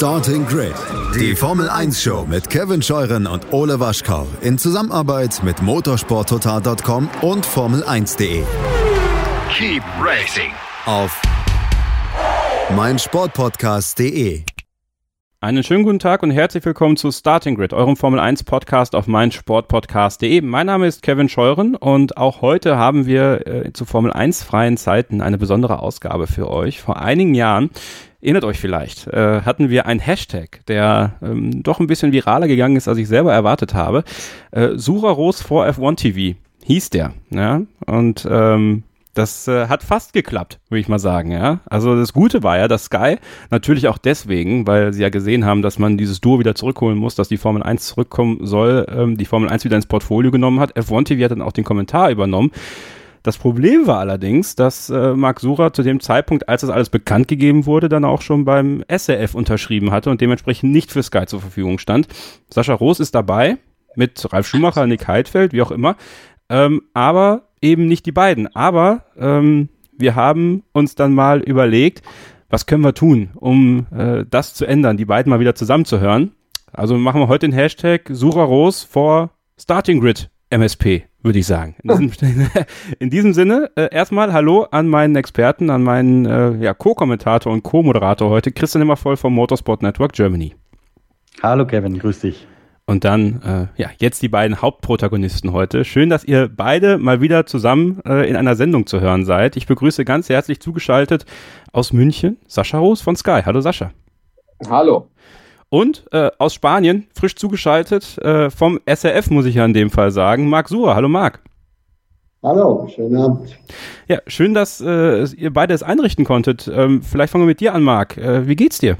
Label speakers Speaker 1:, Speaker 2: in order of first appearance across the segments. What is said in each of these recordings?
Speaker 1: Starting Grid, die Formel 1 Show mit Kevin Scheuren und Ole Waschkau in Zusammenarbeit mit motorsporttotal.com und Formel1.de.
Speaker 2: Keep racing
Speaker 1: Auf meinsportpodcast.de.
Speaker 3: Einen schönen guten Tag und herzlich willkommen zu Starting Grid, eurem Formel 1 Podcast auf meinsportpodcast.de. Mein Name ist Kevin Scheuren und auch heute haben wir äh, zu Formel 1 freien Zeiten eine besondere Ausgabe für euch. Vor einigen Jahren Erinnert euch vielleicht, äh, hatten wir einen Hashtag, der ähm, doch ein bisschen viraler gegangen ist, als ich selber erwartet habe. Äh, Suraros vor F1 TV hieß der. Ja? Und ähm, das äh, hat fast geklappt, würde ich mal sagen, ja. Also das Gute war ja, dass Sky natürlich auch deswegen, weil sie ja gesehen haben, dass man dieses Duo wieder zurückholen muss, dass die Formel 1 zurückkommen soll, ähm, die Formel 1 wieder ins Portfolio genommen hat. F1 TV hat dann auch den Kommentar übernommen. Das Problem war allerdings, dass äh, Marc Sura zu dem Zeitpunkt, als das alles bekannt gegeben wurde, dann auch schon beim SRF unterschrieben hatte und dementsprechend nicht für Sky zur Verfügung stand. Sascha Roos ist dabei, mit Ralf Schumacher, Nick Heidfeld, wie auch immer, ähm, aber eben nicht die beiden. Aber ähm, wir haben uns dann mal überlegt, was können wir tun, um äh, das zu ändern, die beiden mal wieder zusammenzuhören. Also machen wir heute den Hashtag Sura Roos vor Starting Grid MSP würde ich sagen. In diesem, in diesem Sinne, äh, erstmal Hallo an meinen Experten, an meinen äh, ja, Co-Kommentator und Co-Moderator heute, Christian Immervoll vom Motorsport Network Germany.
Speaker 4: Hallo Kevin, grüß dich.
Speaker 3: Und dann, äh, ja, jetzt die beiden Hauptprotagonisten heute. Schön, dass ihr beide mal wieder zusammen äh, in einer Sendung zu hören seid. Ich begrüße ganz herzlich zugeschaltet aus München Sascha Roos von Sky. Hallo Sascha.
Speaker 5: Hallo.
Speaker 3: Und äh, aus Spanien, frisch zugeschaltet, äh, vom SRF muss ich ja in dem Fall sagen, Marc Suhr. Hallo Marc.
Speaker 6: Hallo, schönen Abend.
Speaker 3: Ja, schön, dass äh, ihr beide es einrichten konntet. Ähm, vielleicht fangen wir mit dir an, Marc. Äh, wie geht's dir?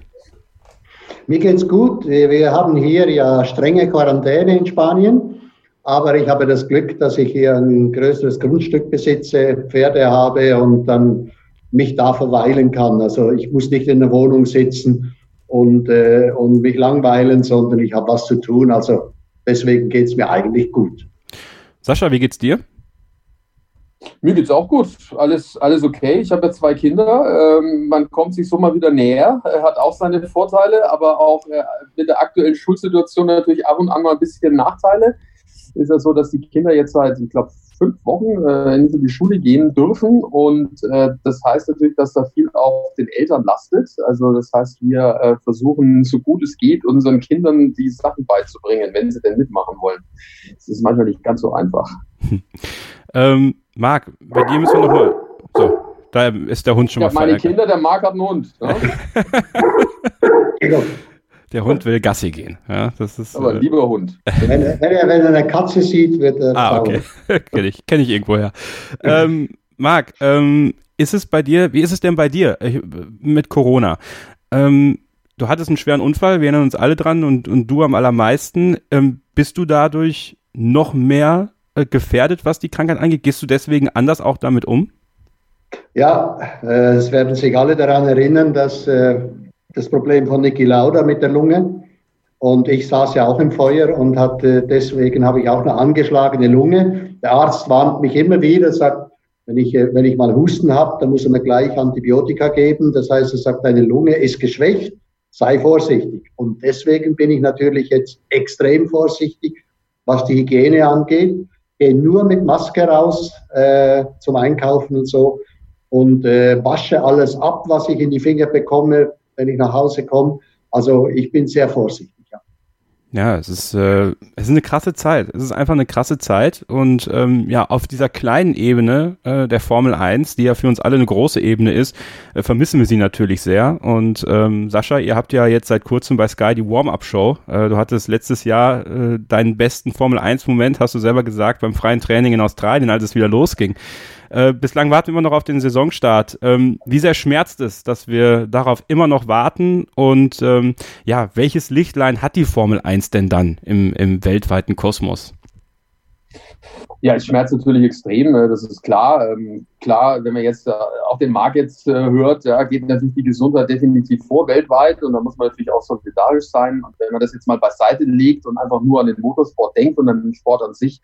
Speaker 6: Mir geht's gut. Wir haben hier ja strenge Quarantäne in Spanien, aber ich habe das Glück, dass ich hier ein größeres Grundstück besitze, Pferde habe und dann mich da verweilen kann. Also ich muss nicht in der Wohnung sitzen und, äh, und mich langweilen, sondern ich habe was zu tun. Also deswegen geht es mir eigentlich gut.
Speaker 3: Sascha, wie geht's dir?
Speaker 5: Mir geht's auch gut. Alles, alles okay. Ich habe ja zwei Kinder. Ähm, man kommt sich so mal wieder näher. Er hat auch seine Vorteile, aber auch äh, mit der aktuellen Schulsituation natürlich ab und an mal ein bisschen Nachteile. Ist ja so, dass die Kinder jetzt seit, ich glaube, fünf Wochen äh, in die Schule gehen dürfen. Und äh, das heißt natürlich, dass da viel auf den Eltern lastet. Also das heißt, wir äh, versuchen, so gut es geht, unseren Kindern die Sachen beizubringen, wenn sie denn mitmachen wollen. Das ist manchmal nicht ganz so einfach.
Speaker 3: ähm, Marc, bei dir müssen wir nochmal. So, da ist der Hund schon
Speaker 5: ja,
Speaker 3: mal
Speaker 5: meine Kinder, der Marc hat einen Hund. Ne?
Speaker 3: Der Hund will Gassi gehen. Ja, das ist,
Speaker 5: Aber
Speaker 3: äh,
Speaker 5: lieber Hund.
Speaker 6: Wenn, er- wenn, er, wenn er eine Katze sieht, wird er
Speaker 3: Ah, okay. Kenne ich, kenn ich irgendwoher. ähm, Marc, ähm, ist es bei dir, wie ist es denn bei dir äh, mit Corona? Ähm, du hattest einen schweren Unfall, wir erinnern uns alle dran und, und du am allermeisten. Ähm, bist du dadurch noch mehr äh, gefährdet, was die Krankheit angeht? Gehst du deswegen anders auch damit um?
Speaker 6: Ja, äh, es werden sich alle daran erinnern, dass äh, das Problem von Niki Lauda mit der Lunge und ich saß ja auch im Feuer und hatte, deswegen habe ich auch eine angeschlagene Lunge. Der Arzt warnt mich immer wieder, sagt, wenn ich, wenn ich mal Husten habe, dann muss er mir gleich Antibiotika geben. Das heißt, er sagt, deine Lunge ist geschwächt, sei vorsichtig. Und deswegen bin ich natürlich jetzt extrem vorsichtig, was die Hygiene angeht. Gehe nur mit Maske raus äh, zum Einkaufen und so und äh, wasche alles ab, was ich in die Finger bekomme, wenn ich nach Hause komme. Also ich bin sehr vorsichtig. Ja.
Speaker 3: Ja, es ist, äh, es ist eine krasse Zeit. Es ist einfach eine krasse Zeit. Und ähm, ja, auf dieser kleinen Ebene äh, der Formel 1, die ja für uns alle eine große Ebene ist, äh, vermissen wir sie natürlich sehr. Und ähm, Sascha, ihr habt ja jetzt seit kurzem bei Sky die Warm-Up-Show. Äh, du hattest letztes Jahr äh, deinen besten Formel 1-Moment, hast du selber gesagt, beim freien Training in Australien, als es wieder losging. Äh, bislang warten wir immer noch auf den Saisonstart. Ähm, wie sehr schmerzt es, dass wir darauf immer noch warten? Und ähm, ja, welches Lichtlein hat die Formel 1 denn dann im, im weltweiten Kosmos?
Speaker 5: Ja, es schmerzt natürlich extrem, äh, das ist klar. Ähm, Klar, wenn man jetzt äh, auch den Markt jetzt hört, geht natürlich die Gesundheit definitiv vor weltweit und da muss man natürlich auch solidarisch sein. Und wenn man das jetzt mal beiseite legt und einfach nur an den Motorsport denkt und an den Sport an sich,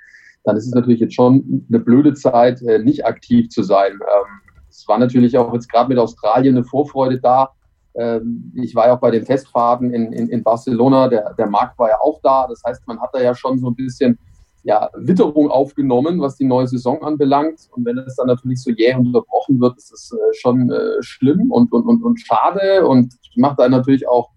Speaker 5: dann ist es natürlich jetzt schon eine blöde Zeit, äh, nicht aktiv zu sein. Ähm, Es war natürlich auch jetzt gerade mit Australien eine Vorfreude da, Ähm, ich war ja auch bei den Testfahrten in, in, in Barcelona, der, der Markt war ja auch da. Das heißt, man hat da ja schon so ein bisschen ja, Witterung aufgenommen, was die neue Saison anbelangt. Und wenn es dann natürlich so jäh unterbrochen wird, ist es äh, schon äh, schlimm und, und, und, und schade und macht einen natürlich auch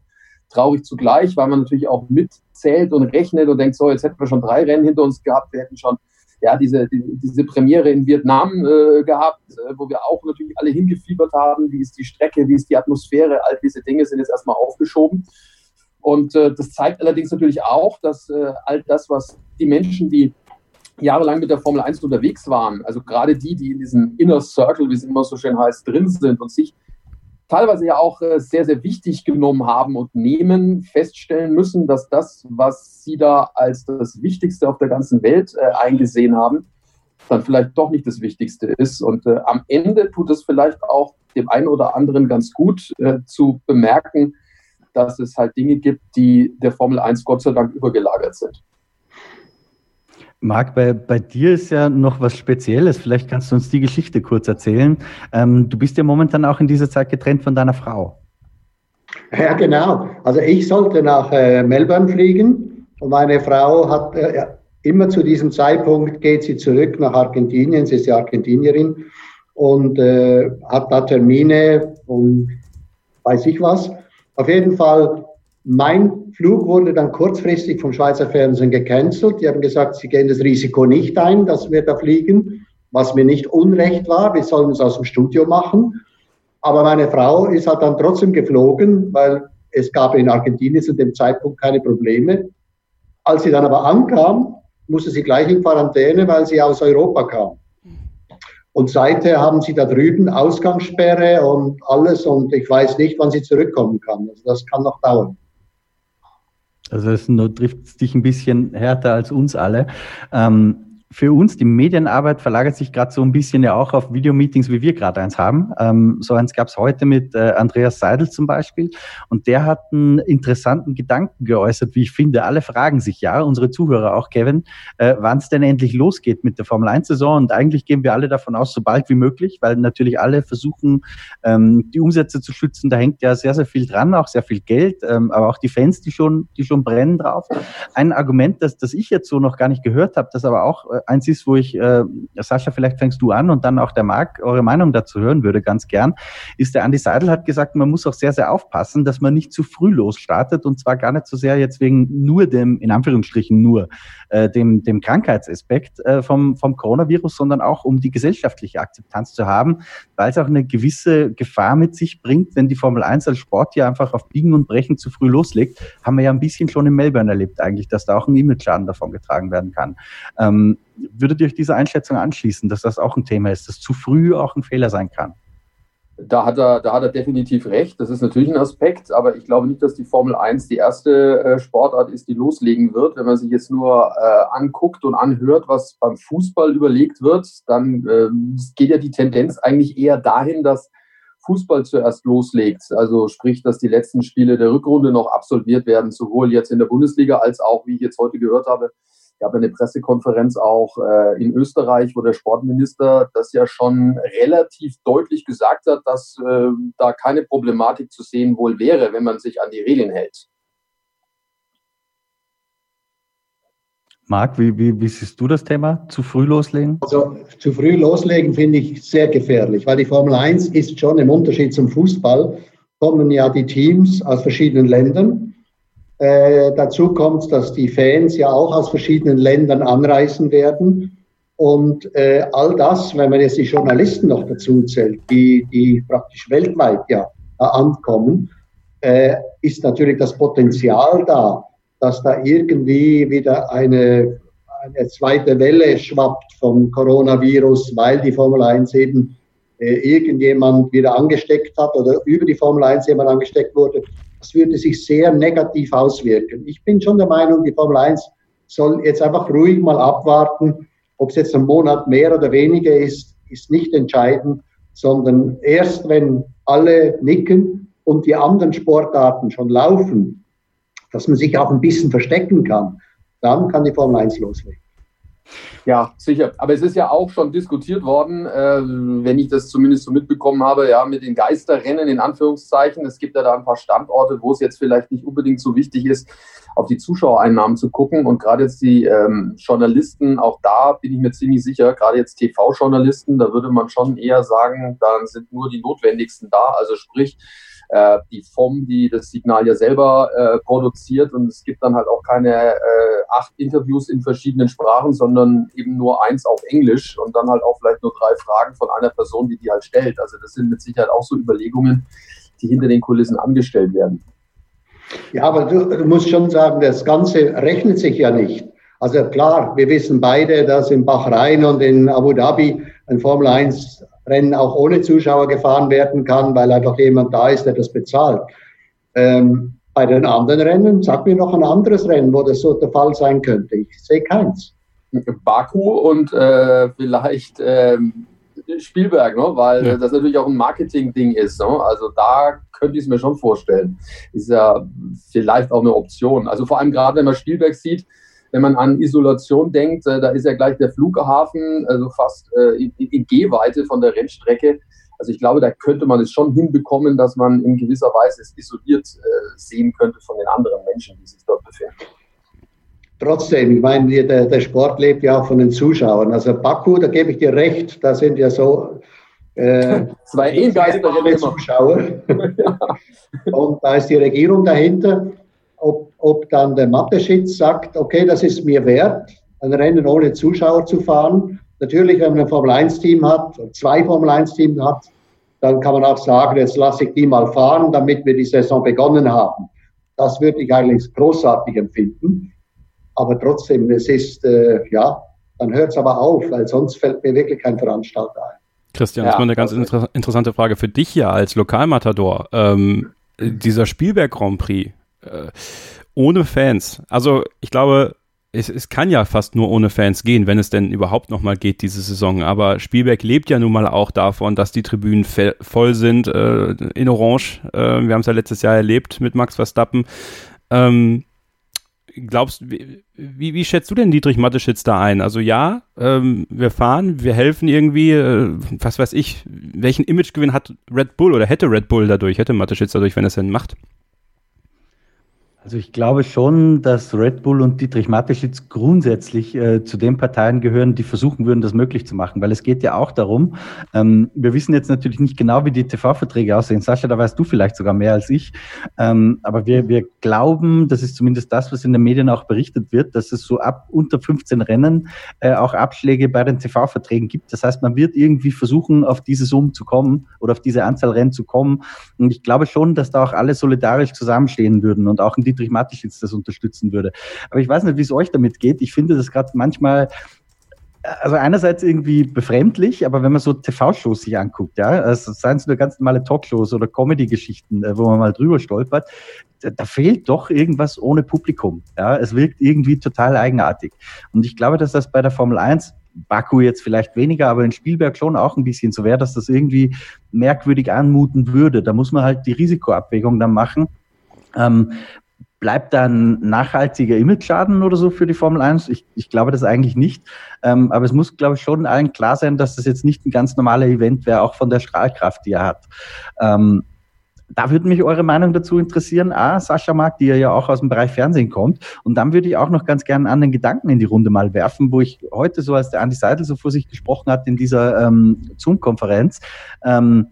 Speaker 5: traurig zugleich, weil man natürlich auch mitzählt und rechnet und denkt, so, jetzt hätten wir schon drei Rennen hinter uns gehabt, wir hätten schon ja, diese, die, diese Premiere in Vietnam äh, gehabt, äh, wo wir auch natürlich alle hingefiebert haben. Wie ist die Strecke, wie ist die Atmosphäre? All diese Dinge sind jetzt erstmal aufgeschoben. Und äh, das zeigt allerdings natürlich auch, dass äh, all das, was die Menschen, die jahrelang mit der Formel 1 unterwegs waren, also gerade die, die in diesem Inner Circle, wie es immer so schön heißt, drin sind und sich teilweise ja auch äh, sehr, sehr wichtig genommen haben und nehmen, feststellen müssen, dass das, was sie da als das Wichtigste auf der ganzen Welt äh, eingesehen haben, dann vielleicht doch nicht das Wichtigste ist. Und äh, am Ende tut es vielleicht auch dem einen oder anderen ganz gut äh, zu bemerken, dass es halt Dinge gibt, die der Formel 1 Gott sei Dank übergelagert sind.
Speaker 4: Marc, bei, bei dir ist ja noch was Spezielles. Vielleicht kannst du uns die Geschichte kurz erzählen. Ähm, du bist ja momentan auch in dieser Zeit getrennt von deiner Frau.
Speaker 6: Ja, genau. Also ich sollte nach äh, Melbourne fliegen und meine Frau hat äh, immer zu diesem Zeitpunkt geht sie zurück nach Argentinien. Sie ist ja Argentinierin und äh, hat da Termine und weiß ich was. Auf jeden Fall mein Flug wurde dann kurzfristig vom Schweizer Fernsehen gecancelt. Die haben gesagt, sie gehen das Risiko nicht ein, dass wir da fliegen, was mir nicht unrecht war. Wir sollen es aus dem Studio machen. Aber meine Frau ist halt dann trotzdem geflogen, weil es gab in Argentinien zu dem Zeitpunkt keine Probleme. Als sie dann aber ankam, musste sie gleich in Quarantäne, weil sie aus Europa kam. Und seither haben sie da drüben Ausgangssperre und alles und ich weiß nicht, wann sie zurückkommen kann. Also das kann noch dauern.
Speaker 4: Also es trifft dich ein bisschen härter als uns alle. Ähm, für uns, die Medienarbeit verlagert sich gerade so ein bisschen ja auch auf Videomeetings, wie wir gerade eins haben. Ähm, so eins gab es heute mit äh, Andreas Seidel zum Beispiel. Und der hat einen interessanten Gedanken geäußert, wie ich finde. Alle fragen sich ja, unsere Zuhörer auch, Kevin, äh, wann es denn endlich losgeht mit der Formel 1-Saison. Und eigentlich gehen wir alle davon aus, so bald wie möglich, weil natürlich alle versuchen, ähm, die Umsätze zu schützen. Da hängt ja sehr, sehr viel dran, auch sehr viel Geld, ähm, aber auch die Fans, die schon, die schon brennen drauf. Ein Argument, das, das ich jetzt so noch gar nicht gehört habe, das aber auch äh, eins ist, wo ich, äh, Sascha, vielleicht fängst du an und dann auch der Marc eure Meinung dazu hören würde, ganz gern, ist der Andi Seidel hat gesagt, man muss auch sehr, sehr aufpassen, dass man nicht zu früh losstartet und zwar gar nicht so sehr jetzt wegen nur dem, in Anführungsstrichen nur, äh, dem, dem Krankheitsaspekt äh, vom, vom Coronavirus, sondern auch um die gesellschaftliche Akzeptanz zu haben, weil es auch eine gewisse Gefahr mit sich bringt, wenn die Formel 1 als Sport hier einfach auf Biegen und Brechen zu früh loslegt, haben wir ja ein bisschen schon in Melbourne erlebt eigentlich, dass da auch ein Image-Schaden davon getragen werden kann. Ähm, würdet ihr euch dieser Einschätzung anschließen, dass das auch ein Thema ist, dass zu früh auch ein Fehler sein kann?
Speaker 5: Da hat, er, da hat er definitiv recht. Das ist natürlich ein Aspekt, aber ich glaube nicht, dass die Formel 1 die erste äh, Sportart ist, die loslegen wird. Wenn man sich jetzt nur äh, anguckt und anhört, was beim Fußball überlegt wird, dann äh, geht ja die Tendenz eigentlich eher dahin, dass Fußball zuerst loslegt. Also sprich, dass die letzten Spiele der Rückrunde noch absolviert werden, sowohl jetzt in der Bundesliga als auch, wie ich jetzt heute gehört habe, gab eine Pressekonferenz auch äh, in Österreich, wo der Sportminister das ja schon relativ deutlich gesagt hat, dass äh, da keine Problematik zu sehen wohl wäre, wenn man sich an die Regeln hält.
Speaker 4: Marc, wie, wie, wie siehst du das Thema? Zu früh loslegen?
Speaker 6: Also zu früh loslegen finde ich sehr gefährlich, weil die Formel 1 ist schon im Unterschied zum Fußball, kommen ja die Teams aus verschiedenen Ländern äh, dazu kommt, dass die Fans ja auch aus verschiedenen Ländern anreisen werden. Und äh, all das, wenn man jetzt die Journalisten noch dazu zählt, die, die praktisch weltweit ja ankommen, äh, ist natürlich das Potenzial da, dass da irgendwie wieder eine, eine zweite Welle schwappt vom Coronavirus, weil die Formel 1 eben äh, irgendjemand wieder angesteckt hat oder über die Formel 1 jemand angesteckt wurde. Das würde sich sehr negativ auswirken. Ich bin schon der Meinung, die Formel 1 soll jetzt einfach ruhig mal abwarten. Ob es jetzt ein Monat mehr oder weniger ist, ist nicht entscheidend, sondern erst wenn alle nicken und die anderen Sportarten schon laufen, dass man sich auch ein bisschen verstecken kann, dann kann die Formel 1 loslegen.
Speaker 5: Ja, sicher. Aber es ist ja auch schon diskutiert worden, äh, wenn ich das zumindest so mitbekommen habe, ja, mit den Geisterrennen in Anführungszeichen. Es gibt ja da ein paar Standorte, wo es jetzt vielleicht nicht unbedingt so wichtig ist, auf die Zuschauereinnahmen zu gucken. Und gerade jetzt die ähm, Journalisten, auch da bin ich mir ziemlich sicher, gerade jetzt TV-Journalisten, da würde man schon eher sagen, da sind nur die notwendigsten da. Also sprich, äh, die FOM, die das Signal ja selber äh, produziert. Und es gibt dann halt auch keine äh, acht Interviews in verschiedenen Sprachen, sondern eben nur eins auf Englisch und dann halt auch vielleicht nur drei Fragen von einer Person, die die halt stellt. Also das sind mit Sicherheit auch so Überlegungen, die hinter den Kulissen angestellt werden.
Speaker 6: Ja, aber du, du musst schon sagen, das Ganze rechnet sich ja nicht. Also klar, wir wissen beide, dass in Bahrain und in Abu Dhabi ein Formel 1 Rennen auch ohne Zuschauer gefahren werden kann, weil einfach jemand da ist, der das bezahlt. Ähm, bei den anderen Rennen, sag mir noch ein anderes Rennen, wo das so der Fall sein könnte. Ich sehe keins.
Speaker 5: Baku und äh, vielleicht ähm, Spielberg, ne? weil ja. das natürlich auch ein Marketing-Ding ist. Ne? Also da könnte ich es mir schon vorstellen. Ist ja vielleicht auch eine Option. Also vor allem gerade, wenn man Spielberg sieht, wenn man an Isolation denkt, äh, da ist ja gleich der Flughafen, also fast äh, in, in Gehweite von der Rennstrecke. Also ich glaube, da könnte man es schon hinbekommen, dass man in gewisser Weise es isoliert äh, sehen könnte von den anderen Menschen, die sich dort befinden.
Speaker 6: Trotzdem, ich meine, der, der Sport lebt ja auch von den Zuschauern. Also Baku, da gebe ich dir recht, da sind ja so
Speaker 5: äh, zwei
Speaker 6: E-Geister Zuschauer. Und da ist die Regierung dahinter ob, ob dann der Mathe-Schitz sagt, okay, das ist mir wert, ein Rennen ohne Zuschauer zu fahren. Natürlich, wenn man ein Formel-1-Team hat, zwei Formel-1-Teams hat, dann kann man auch sagen, jetzt lasse ich die mal fahren, damit wir die Saison begonnen haben. Das würde ich eigentlich großartig empfinden. Aber trotzdem, es ist, äh, ja, dann hört es aber auf, weil sonst fällt mir wirklich kein Veranstalter ein.
Speaker 3: Christian, ja, das ist mal eine ganz inter interessante Frage für dich ja als Lokalmatador. Ähm, dieser Spielberg Grand Prix, äh, ohne Fans. Also ich glaube, es, es kann ja fast nur ohne Fans gehen, wenn es denn überhaupt nochmal geht diese Saison. Aber Spielberg lebt ja nun mal auch davon, dass die Tribünen voll sind, äh, in Orange. Äh, wir haben es ja letztes Jahr erlebt mit Max Verstappen. Ähm, glaubst wie, wie, schätzt du denn Dietrich Matteschitz da ein? Also ja, ähm, wir fahren, wir helfen irgendwie, äh, was weiß ich, welchen Imagegewinn hat Red Bull oder hätte Red Bull dadurch, hätte Matteschitz dadurch, wenn er es denn macht?
Speaker 4: Also ich glaube schon, dass Red Bull und Dietrich Mateschitz grundsätzlich äh, zu den Parteien gehören, die versuchen würden, das möglich zu machen. Weil es geht ja auch darum, ähm, wir wissen jetzt natürlich nicht genau, wie die TV-Verträge aussehen. Sascha, da weißt du vielleicht sogar mehr als ich. Ähm, aber wir, wir glauben, das ist zumindest das, was in den Medien auch berichtet wird, dass es so ab unter 15 Rennen äh, auch Abschläge bei den TV-Verträgen gibt. Das heißt, man wird irgendwie versuchen, auf diese Summe zu kommen oder auf diese Anzahl Rennen zu kommen. Und ich glaube schon, dass da auch alle solidarisch zusammenstehen würden und auch ein Dietrich Mateschitz das unterstützen würde. Aber ich weiß nicht, wie es euch damit geht. Ich finde das gerade manchmal also einerseits irgendwie befremdlich, aber wenn man so TV-Shows sich anguckt, ja, also seien es nur ganz normale Talkshows oder Comedy-Geschichten, äh, wo man mal drüber stolpert, da, da, fehlt doch irgendwas ohne Publikum. Ja, es wirkt irgendwie total eigenartig. Und ich glaube, dass das bei der Formel 1 Baku jetzt vielleicht weniger, aber in Spielberg schon auch ein bisschen so wäre, dass das irgendwie merkwürdig anmuten würde. Da muss man halt die Risikoabwägung dann machen. Ähm, Bleibt da ein nachhaltiger Image-Schaden oder so für die Formel 1? Ich, ich glaube das eigentlich nicht. Ähm, aber es muss, glaube ich, schon allen klar sein, dass das jetzt nicht ein ganz normaler Event wäre, auch von der Strahlkraft, die er hat. Ähm, da würde mich eure Meinung dazu interessieren. A, Sascha Mark, die ja auch aus dem Bereich Fernsehen kommt. Und dann würde ich auch noch ganz gerne an den Gedanken in die Runde mal werfen, wo ich heute so, als der Andi Seidel so vor sich gesprochen hat in dieser ähm, Zoom-Konferenz, ähm,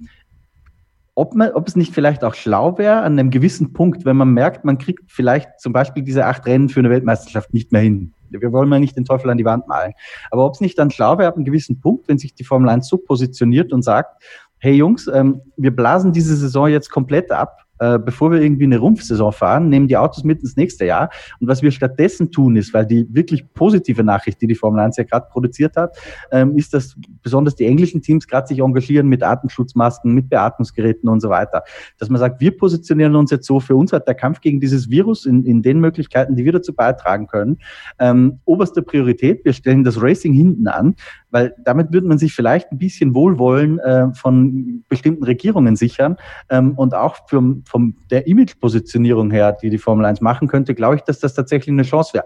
Speaker 4: ob, man, ob es nicht vielleicht auch schlau wäre, an einem gewissen Punkt, wenn man merkt, man kriegt vielleicht zum Beispiel diese acht Rennen für eine Weltmeisterschaft nicht mehr hin. Wir wollen mal nicht den Teufel an die Wand malen. Aber ob es nicht dann schlau wäre, ab einem gewissen Punkt, wenn sich die Formel 1 so positioniert und sagt, hey Jungs, ähm, wir blasen diese Saison jetzt komplett ab, äh, bevor wir irgendwie eine Rumpfsaison fahren, nehmen die Autos mit ins nächste Jahr. Und was wir stattdessen tun ist, weil die wirklich positive Nachricht, die die Formel 1 ja gerade produziert hat, ähm, ist, dass besonders die englischen Teams gerade sich engagieren mit Atemschutzmasken, mit Beatmungsgeräten und so weiter. Dass man sagt, wir positionieren uns jetzt so, für uns hat der Kampf gegen dieses Virus in, in den Möglichkeiten, die wir dazu beitragen können, ähm, oberste Priorität. Wir stellen das Racing hinten an, weil damit würde man sich vielleicht ein bisschen Wohlwollen äh, von bestimmten Regierungen sichern ähm, und auch für, von der Imagepositionierung her, die die Formel 1 machen könnte, glaube ich, dass das tatsächlich eine Chance wäre.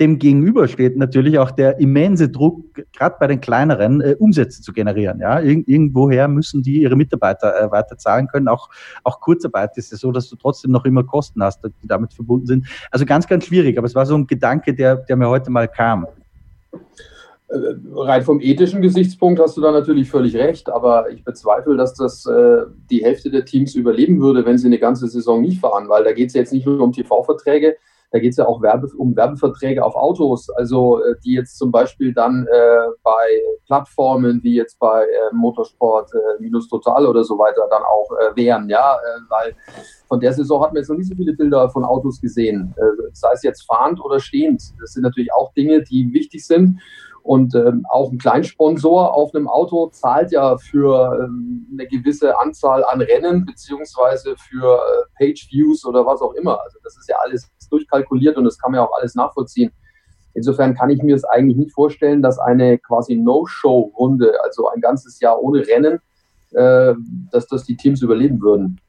Speaker 4: dem gegenüber steht natürlich auch der immense Druck, gerade bei den kleineren, äh, Umsätze zu generieren. Ja, Ir irgendwoher müssen die ihre Mitarbeiter äh, weiter zahlen können. Auch, auch Kurzarbeit ist es so, dass du trotzdem noch immer Kosten hast, die damit verbunden sind. Also ganz, ganz schwierig. Aber es war so ein Gedanke, der, der mir heute mal kam.
Speaker 5: Äh, rein vom ethischen Gesichtspunkt hast du da natürlich völlig recht, aber ich bezweifle, dass das äh, die Hälfte der Teams überleben würde, wenn sie eine ganze Saison nicht fahren, weil da geht es jetzt nicht nur um TV-Verträge, da geht es ja auch Werbe, um Werbeverträge auf Autos, also äh, die jetzt zum Beispiel dann äh, bei Plattformen wie jetzt bei äh, Motorsport äh, Minus Total oder so weiter dann auch wären, ja, weil von der Saison hat man jetzt noch nicht so viele Bilder von Autos gesehen, sei es jetzt fahrend oder stehend. Das sind natürlich auch Dinge, die wichtig sind. Und ähm, auch ein Kleinsponsor auf einem Auto zahlt ja für ähm, eine gewisse Anzahl an Rennen beziehungsweise für äh, Page-Views oder was auch immer. Also das ist ja alles durchkalkuliert und das kann man ja auch alles nachvollziehen. Insofern kann ich mir es eigentlich nicht vorstellen, dass eine quasi No-Show-Runde, also ein ganzes Jahr ohne Rennen, äh, dass das die Teams überleben würden.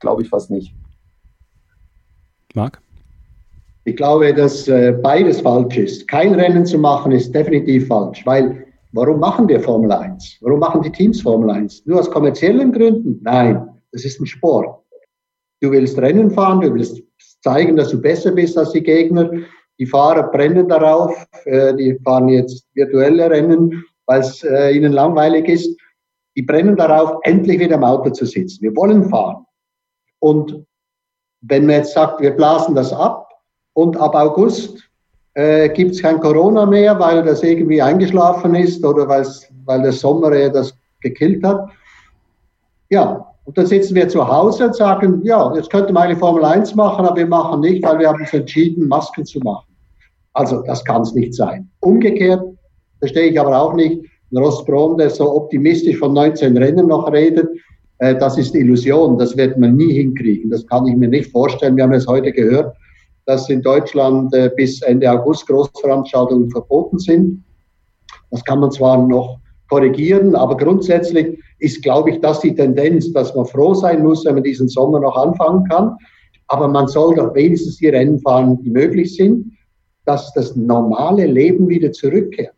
Speaker 5: Glaube ich fast nicht.
Speaker 3: Marc?
Speaker 6: Ich glaube, dass äh, beides falsch ist. Kein Rennen zu machen ist definitiv falsch, weil warum machen wir Formel 1? Warum machen die Teams Formel 1? Nur aus kommerziellen Gründen? Nein, das ist ein Sport. Du willst Rennen fahren, du willst zeigen, dass du besser bist als die Gegner. Die Fahrer brennen darauf, äh, die fahren jetzt virtuelle Rennen, weil es äh, ihnen langweilig ist. Die brennen darauf, endlich wieder im Auto zu sitzen. Wir wollen fahren. Und wenn man jetzt sagt, wir blasen das ab, und ab August äh, gibt es kein Corona mehr, weil das irgendwie eingeschlafen ist oder weil der Sommer eher das gekillt hat. Ja, und dann sitzen wir zu Hause und sagen, ja, jetzt könnte man eine Formel 1 machen, aber wir machen nicht, weil wir haben uns entschieden, Masken zu machen. Also das kann es nicht sein. Umgekehrt verstehe ich aber auch nicht, Ross Braun, der so optimistisch von 19 Rennen noch redet, äh, das ist Illusion, das wird man nie hinkriegen, das kann ich mir nicht vorstellen. Wir haben es heute gehört, dass in Deutschland äh, bis Ende August Großveranstaltungen verboten sind. Das kann man zwar noch korrigieren, aber grundsätzlich ist, glaube ich, das die Tendenz, dass man froh sein muss, wenn man diesen Sommer noch anfangen kann. Aber man soll doch wenigstens die Rennen fahren, die möglich sind, dass das normale Leben wieder zurückkehrt.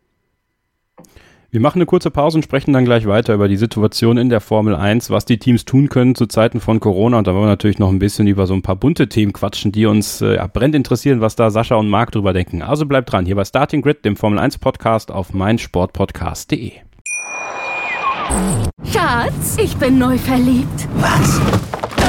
Speaker 3: Wir machen eine kurze Pause und sprechen dann gleich weiter über die Situation in der Formel 1, was die Teams tun können zu Zeiten von Corona. Und da wollen wir natürlich noch ein bisschen über so ein paar bunte Themen quatschen, die uns äh, brennt interessieren, was da Sascha und Marc drüber denken. Also bleibt dran, hier bei Starting Grid, dem Formel 1 Podcast auf meinsportpodcast.de.
Speaker 7: Schatz, ich bin neu verliebt.
Speaker 8: Was?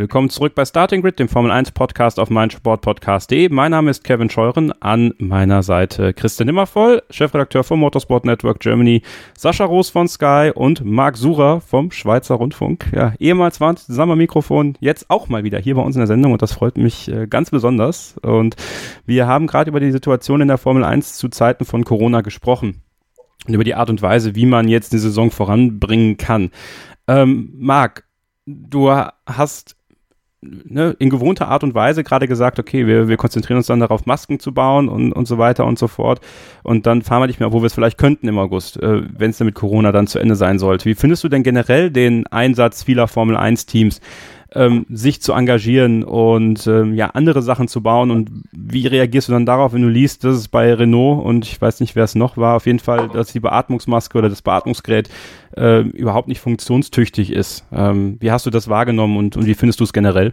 Speaker 3: Willkommen zurück bei Starting Grid, dem Formel 1 Podcast auf meinsportpodcast.de. Mein Name ist Kevin Scheuren, an meiner Seite Christian Nimmervoll, Chefredakteur vom Motorsport Network Germany, Sascha Roos von Sky und Marc Surer vom Schweizer Rundfunk. Ja, ehemals waren zusammen am Mikrofon, jetzt auch mal wieder hier bei uns in der Sendung und das freut mich äh, ganz besonders. Und wir haben gerade über die Situation in der Formel 1 zu Zeiten von Corona gesprochen und über die Art und Weise, wie man jetzt die Saison voranbringen kann. Ähm, Marc, du hast ne, in gewohnter Art und Weise gerade gesagt, okay, wir, wir konzentrieren uns dann darauf, Masken zu bauen und, und so weiter und so fort. Und dann fahren wir nicht mehr, wo wir es vielleicht könnten im August, äh, wenn es dann mit Corona dann zu Ende sein sollte. Wie findest du denn generell den Einsatz vieler Formel 1 Teams? Ähm, sich zu engagieren und ähm, ja andere Sachen zu bauen und wie reagierst du dann darauf, wenn du liest, dass es bei Renault und ich weiß nicht, wer es noch war, auf jeden Fall, dass die Beatmungsmaske oder das Beatmungsgerät äh, überhaupt nicht funktionstüchtig ist. Ähm, wie hast du das wahrgenommen und, und wie findest du es generell?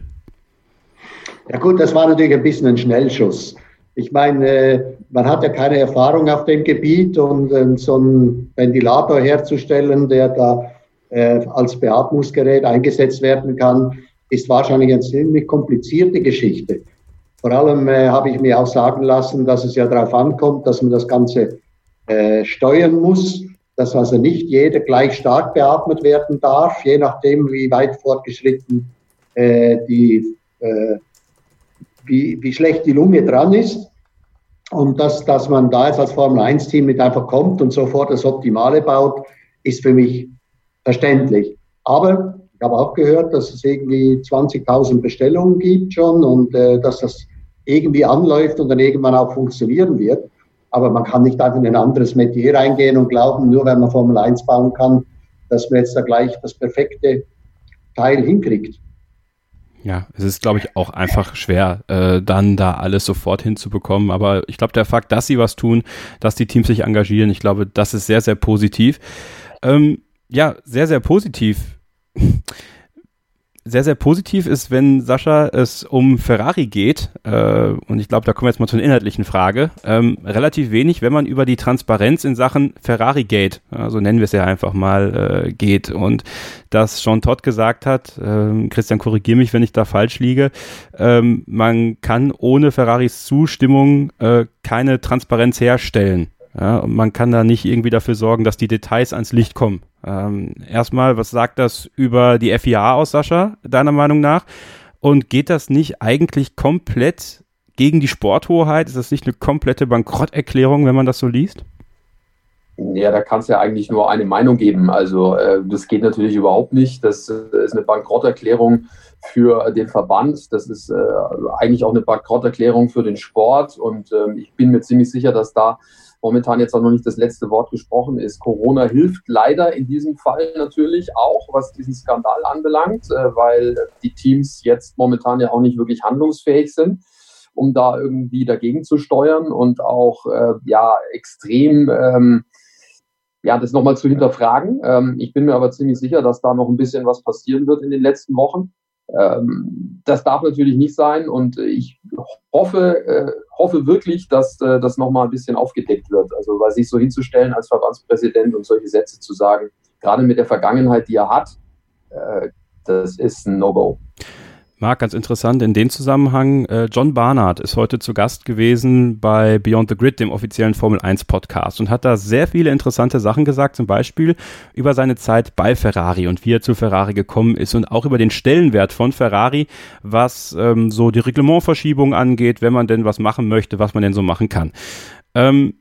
Speaker 6: Ja gut, das war natürlich ein bisschen ein Schnellschuss. Ich meine, äh, man hat ja keine Erfahrung auf dem Gebiet und äh, so einen Ventilator herzustellen, der da äh, als Beatmungsgerät eingesetzt werden kann, ist wahrscheinlich eine ziemlich komplizierte Geschichte. Vor allem äh, habe ich mir auch sagen lassen, dass es ja darauf ankommt, dass man das Ganze äh, steuern muss dass also nicht jeder gleich stark beatmet werden darf, je nachdem, wie weit fortgeschritten äh, die, äh, wie, wie schlecht die Lunge dran ist. Und dass, dass man da jetzt als Formel-1-Team mit einfach kommt und sofort das Optimale baut, ist für mich verständlich. Aber ich habe auch gehört, dass es irgendwie 20.000 Bestellungen gibt schon und äh, dass das irgendwie anläuft und dann irgendwann auch funktionieren wird. Aber man kann nicht einfach in ein anderes Metier reingehen und glauben, nur wenn man Formel 1 bauen kann, dass man jetzt da gleich das perfekte Teil hinkriegt.
Speaker 3: Ja, es ist, glaube ich, auch einfach schwer, äh, dann da alles sofort hinzubekommen. Aber ich glaube, der Fakt, dass sie was tun, dass die Teams sich engagieren, ich glaube, das ist sehr, sehr positiv. Ähm, ja, sehr, sehr positiv sehr, sehr positiv ist, wenn Sascha es um Ferrari geht, äh, und ich glaube, da kommen wir jetzt mal zur inhaltlichen Frage, ähm, relativ wenig, wenn man über die Transparenz in Sachen Ferrari Gate, ja, so nennen wir es ja einfach mal, äh, geht. Und dass Jean Todt gesagt hat, äh, Christian, korrigier mich, wenn ich da falsch liege, ähm, man kann ohne Ferraris Zustimmung äh, keine Transparenz herstellen. Ja, und man kann da nicht irgendwie dafür sorgen, dass die Details ans Licht kommen. Ähm, erstmal, was sagt das über die FIA aus, Sascha, deiner Meinung nach? Und geht das nicht eigentlich komplett gegen die Sporthoheit? Ist das nicht eine komplette Bankrotterklärung, wenn man das so liest?
Speaker 5: Ja, da kann es ja eigentlich nur eine Meinung geben. Also äh, das geht natürlich überhaupt nicht. Das äh, ist eine Bankrotterklärung für den Verband. Das ist äh, eigentlich auch eine Bankrotterklärung für den Sport. Und ähm, ich bin mir ziemlich sicher, dass da momentan jetzt auch noch nicht das letzte Wort gesprochen ist. Corona hilft leider in diesem Fall natürlich auch, was diesen Skandal anbelangt, äh, weil die Teams jetzt momentan ja auch nicht wirklich handlungsfähig sind um da irgendwie dagegen zu steuern und auch äh, ja extrem ähm, ja das nochmal zu hinterfragen. Ähm, ich bin mir aber ziemlich sicher, dass da noch ein bisschen was passieren wird in den letzten Wochen. Ähm, das darf natürlich nicht sein und ich hoffe, äh, hoffe wirklich, dass äh, das nochmal ein bisschen aufgedeckt wird. Also, weil sich so hinzustellen als Verbandspräsident und solche Sätze zu sagen, gerade mit der Vergangenheit, die er hat, äh, das ist ein No-Go.
Speaker 3: Marc, ganz interessant in dem Zusammenhang, äh, John Barnard ist heute zu Gast gewesen bei Beyond the Grid, dem offiziellen Formel 1 Podcast und hat da sehr viele interessante Sachen gesagt, zum Beispiel über seine Zeit bei Ferrari und wie er zu Ferrari gekommen ist und auch über den Stellenwert von Ferrari, was ähm, so die Reglementverschiebung angeht, wenn man denn was machen möchte, was man denn so machen kann. Ähm,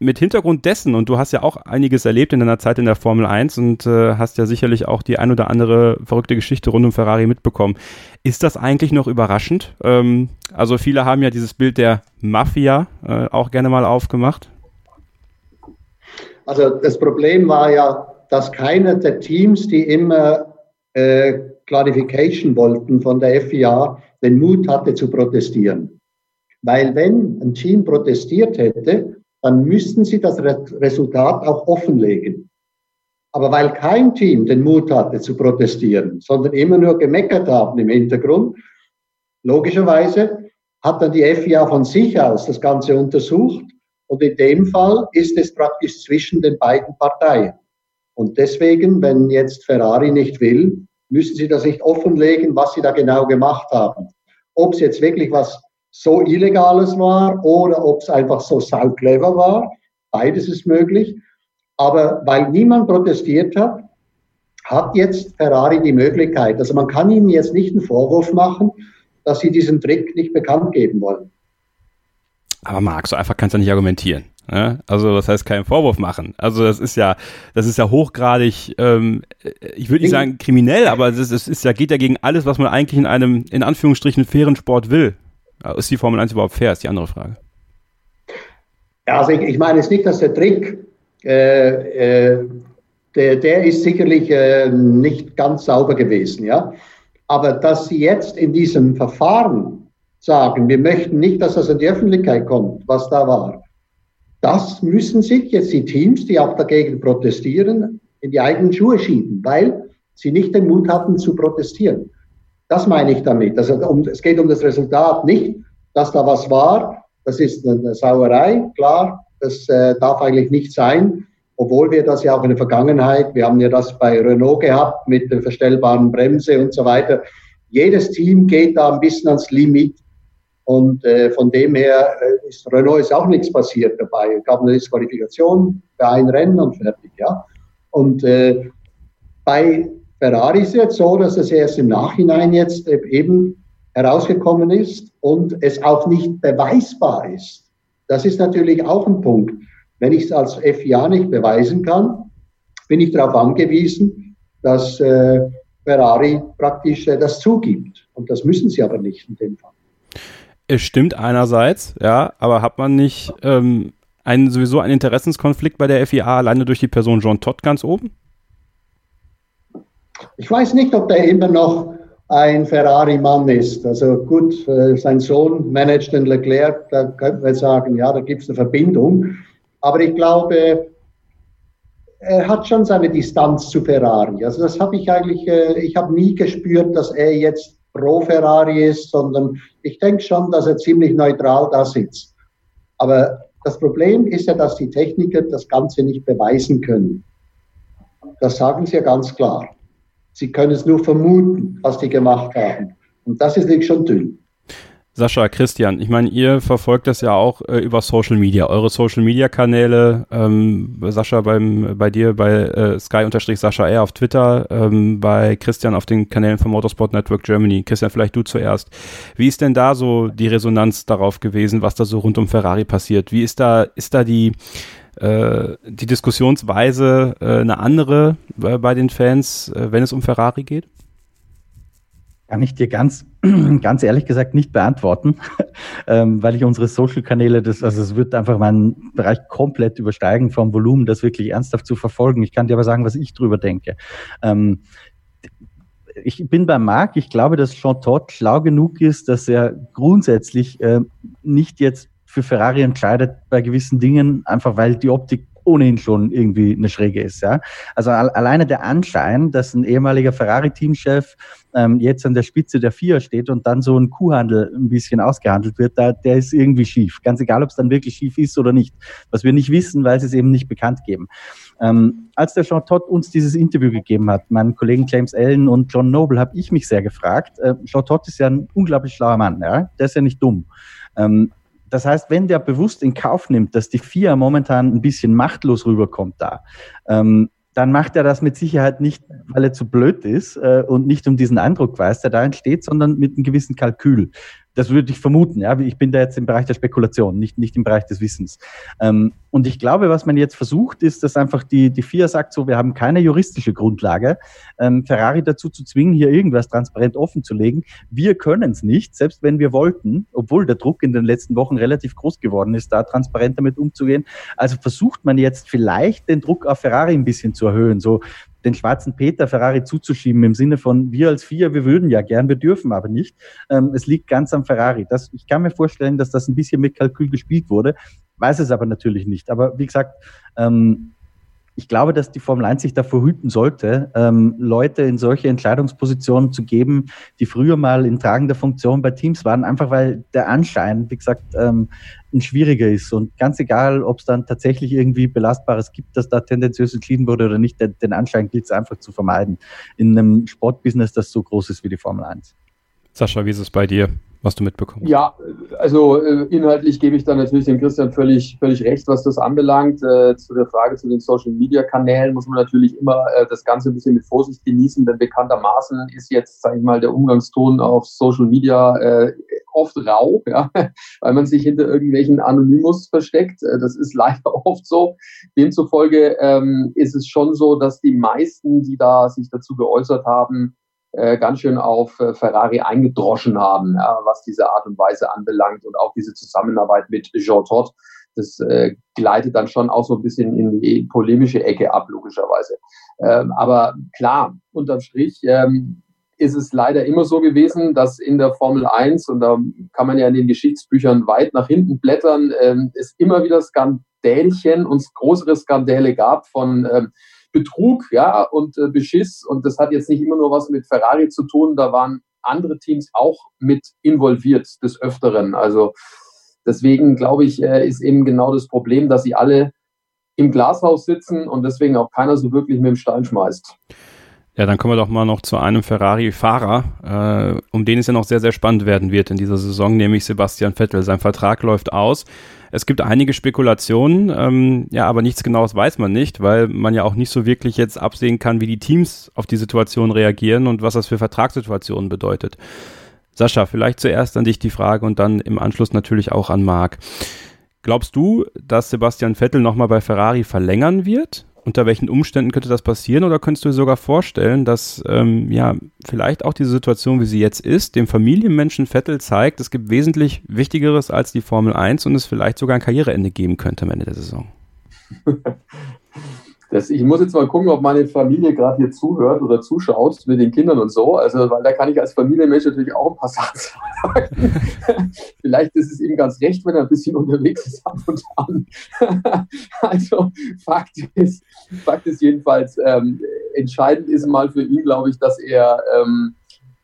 Speaker 3: mit Hintergrund dessen, und du hast ja auch einiges erlebt in deiner Zeit in der Formel 1 und äh, hast ja sicherlich auch die ein oder andere verrückte Geschichte rund um Ferrari mitbekommen. Ist das eigentlich noch überraschend? Ähm, also viele haben ja dieses Bild der Mafia äh, auch gerne mal aufgemacht.
Speaker 6: Also das Problem war ja, dass keiner der Teams, die immer äh, Clarification wollten von der FIA, den Mut hatte zu protestieren. Weil wenn ein Team protestiert hätte, dann müssten sie das Resultat auch offenlegen. Aber weil kein Team den Mut hatte zu protestieren, sondern immer nur gemeckert haben im Hintergrund, logischerweise hat dann die FIA von sich aus das Ganze untersucht und in dem Fall ist es praktisch zwischen den beiden Parteien. Und deswegen, wenn jetzt Ferrari nicht will, müssen sie das nicht offenlegen, was sie da genau gemacht haben. Ob es jetzt wirklich was so Illegales war oder ob es einfach so sauclever war. Beides ist möglich. Aber weil niemand protestiert hat, hat jetzt Ferrari die Möglichkeit. Also man kann ihnen jetzt nicht einen Vorwurf machen, dass sie diesen Trick nicht bekannt geben wollen.
Speaker 3: Aber Marc, so einfach kannst du nicht argumentieren. Ne? Also das heißt keinen Vorwurf machen. Also das ist ja, das ist ja hochgradig, ähm, ich würde nicht sagen kriminell, aber das ist, ist ja geht ja gegen alles, was man eigentlich in einem in Anführungsstrichen fairen Sport will. Ist die Formel 1 überhaupt fair, ist die andere Frage.
Speaker 6: Also ich, ich meine jetzt nicht, dass der Trick, äh, äh, der, der ist sicherlich äh, nicht ganz sauber gewesen, ja. Aber dass Sie jetzt in diesem Verfahren sagen, wir möchten nicht, dass das in die Öffentlichkeit kommt, was da war, das müssen sich jetzt die Teams, die auch dagegen protestieren, in die eigenen Schuhe schieben, weil sie nicht den Mut hatten zu protestieren. Das meine ich damit. Also um, es geht um das Resultat, nicht, dass da was war. Das ist eine Sauerei, klar. Das äh, darf eigentlich nicht sein, obwohl wir das ja auch in der Vergangenheit, wir haben ja das bei Renault gehabt mit der verstellbaren Bremse und so weiter. Jedes Team geht da ein bisschen ans Limit. Und äh, von dem her äh, ist Renault ist auch nichts passiert dabei. Es gab eine Disqualifikation bei ein Rennen und fertig, ja. Und äh, bei Ferrari ist jetzt so, dass es erst im Nachhinein jetzt eben herausgekommen ist und es auch nicht beweisbar ist. Das ist natürlich auch ein Punkt. Wenn ich es als FIA nicht beweisen kann, bin ich darauf angewiesen, dass äh, Ferrari praktisch äh, das zugibt. Und das müssen sie aber nicht in dem Fall.
Speaker 3: Es stimmt einerseits, ja, aber hat man nicht ähm, ein, sowieso ein Interessenskonflikt bei der FIA alleine durch die Person Jean Todt ganz oben?
Speaker 6: Ich weiß nicht, ob der immer noch ein Ferrari-Mann ist. Also gut, äh, sein Sohn managt den Leclerc, da könnte man sagen, ja, da gibt es eine Verbindung. Aber ich glaube, er hat schon seine Distanz zu Ferrari. Also das habe ich eigentlich, äh, ich habe nie gespürt, dass er jetzt pro Ferrari ist, sondern ich denke schon, dass er ziemlich neutral da sitzt. Aber das Problem ist ja, dass die Techniker das Ganze nicht beweisen können. Das sagen sie ja ganz klar. Sie können es nur vermuten, was die gemacht haben. Und das ist nicht schon dünn.
Speaker 3: Sascha, Christian, ich meine, ihr verfolgt das ja auch äh, über Social Media, eure Social Media Kanäle, ähm, Sascha beim, bei dir bei äh, Sky-Sascha R auf Twitter, ähm, bei Christian auf den Kanälen von Motorsport Network Germany. Christian, vielleicht du zuerst. Wie ist denn da so die Resonanz darauf gewesen, was da so rund um Ferrari passiert? Wie ist da, ist da die, äh, die Diskussionsweise äh, eine andere äh, bei den Fans, äh, wenn es um Ferrari geht?
Speaker 4: Kann ich dir ganz, ganz ehrlich gesagt nicht beantworten, ähm, weil ich unsere Social-Kanäle, das, also es wird einfach meinen Bereich komplett übersteigen vom Volumen, das wirklich ernsthaft zu verfolgen. Ich kann dir aber sagen, was ich drüber denke. Ähm, ich bin bei Marc. Ich glaube, dass Jean Todt schlau genug ist, dass er grundsätzlich äh, nicht jetzt für Ferrari entscheidet bei gewissen Dingen, einfach weil die Optik ohnehin schon irgendwie eine Schräge ist. Ja? Also alleine der Anschein, dass ein ehemaliger Ferrari-Teamchef ähm, jetzt an der Spitze der Vier steht und dann so ein Kuhhandel ein bisschen ausgehandelt wird, da, der ist irgendwie schief. Ganz egal, ob es dann wirklich schief ist oder nicht. Was wir nicht wissen, weil sie es eben nicht bekannt geben. Ähm, als der Jean Todt uns dieses Interview gegeben hat, meinen Kollegen James Allen und John Noble, habe ich mich sehr gefragt. Äh, Jean Todt ist ja ein unglaublich schlauer Mann, ja? der ist ja nicht dumm. Ähm, das heißt, wenn der bewusst in Kauf nimmt, dass die FIA momentan ein bisschen machtlos rüberkommt da, ähm, dann macht er das mit Sicherheit nicht, weil er zu blöd ist äh, und nicht um diesen Eindruck weiß, der da entsteht, sondern mit einem gewissen Kalkül. Das würde ich vermuten. Ja, ich bin da jetzt im Bereich der Spekulation, nicht, nicht im Bereich des Wissens. Ähm, und ich glaube, was man jetzt versucht, ist, dass einfach die, die FIA sagt so, wir haben keine juristische Grundlage, ähm, Ferrari dazu zu zwingen, hier irgendwas transparent offen zu legen. Wir können es nicht, selbst wenn wir wollten, obwohl der Druck in den letzten Wochen relativ groß geworden ist, da transparent damit umzugehen. Also versucht man jetzt vielleicht den Druck auf Ferrari ein bisschen zu erhöhen. So, den schwarzen Peter Ferrari zuzuschieben im Sinne von wir als vier, wir würden ja gern, wir dürfen aber nicht. Ähm, es liegt ganz am Ferrari. Das, ich kann mir vorstellen, dass das ein bisschen mit Kalkül gespielt wurde, weiß es aber natürlich nicht. Aber wie gesagt, ähm, ich glaube, dass die Formel 1 sich davor hüten sollte, ähm, Leute in solche Entscheidungspositionen zu geben, die früher mal in tragender Funktion bei Teams waren, einfach weil der Anschein, wie gesagt, ähm, ein schwieriger ist. Und ganz egal, ob es dann tatsächlich irgendwie Belastbares gibt, dass da tendenziös entschieden wurde oder nicht, den, den Anschein gilt es einfach zu vermeiden. In einem Sportbusiness, das so groß ist wie die Formel 1.
Speaker 3: Sascha, wie ist es bei dir? Was du mitbekommst.
Speaker 5: Ja, also äh, inhaltlich gebe ich da natürlich dem Christian völlig, völlig recht, was das anbelangt. Äh, zu der Frage zu den Social Media Kanälen muss man natürlich immer äh, das Ganze ein bisschen mit Vorsicht genießen, denn bekanntermaßen ist jetzt, sage ich mal, der Umgangston auf Social Media oft rau, ja, weil man sich hinter irgendwelchen Anonymous versteckt. Das ist leider oft so. Demzufolge ähm, ist es schon so, dass die meisten, die da sich dazu geäußert haben, äh, ganz schön auf äh, Ferrari eingedroschen haben, ja, was diese Art und Weise anbelangt und auch diese Zusammenarbeit mit Jean Todt. Das äh, gleitet dann schon auch so ein bisschen in die polemische Ecke ab, logischerweise. Ähm, aber klar, unterm Strich ähm, ist es leider immer so gewesen, dass in der Formel 1, und da kann man ja in den Geschichtsbüchern weit nach hinten blättern, ähm, es immer wieder Skandälchen und größere Skandale gab von ähm, Betrug ja, und äh, Beschiss. Und das hat jetzt nicht immer nur was mit Ferrari zu tun, da waren andere Teams auch mit involviert des Öfteren. Also deswegen glaube ich, äh, ist eben genau das Problem, dass sie alle im Glashaus sitzen und deswegen auch keiner so wirklich mit dem Stein schmeißt.
Speaker 3: Ja, dann kommen wir doch mal noch zu einem Ferrari-Fahrer, äh, um den es ja noch sehr, sehr spannend werden wird in dieser Saison, nämlich Sebastian Vettel. Sein Vertrag läuft aus. Es gibt einige Spekulationen, ähm, ja, aber nichts Genaues weiß man nicht, weil man ja auch nicht so wirklich jetzt absehen kann, wie die Teams auf die Situation reagieren und was das für Vertragssituationen bedeutet. Sascha, vielleicht zuerst an dich die Frage und dann im Anschluss natürlich auch an Marc. Glaubst du, dass Sebastian Vettel nochmal bei Ferrari verlängern wird? Unter welchen Umständen könnte das passieren? Oder könntest du dir sogar vorstellen, dass ähm, ja vielleicht auch diese Situation, wie sie jetzt ist, dem Familienmenschen Vettel zeigt, es gibt wesentlich Wichtigeres als die Formel 1 und es vielleicht sogar ein Karriereende geben könnte am Ende der Saison?
Speaker 5: Das, ich muss jetzt mal gucken, ob meine Familie gerade hier zuhört oder zuschaut mit den Kindern und so. Also, weil da kann ich als Familienmensch natürlich auch ein paar Sachen sagen. Vielleicht ist es ihm ganz recht, wenn er ein bisschen unterwegs ist ab und an. also, Fakt ist, Fakt ist jedenfalls, ähm, entscheidend ist mal für ihn, glaube ich, dass er ähm,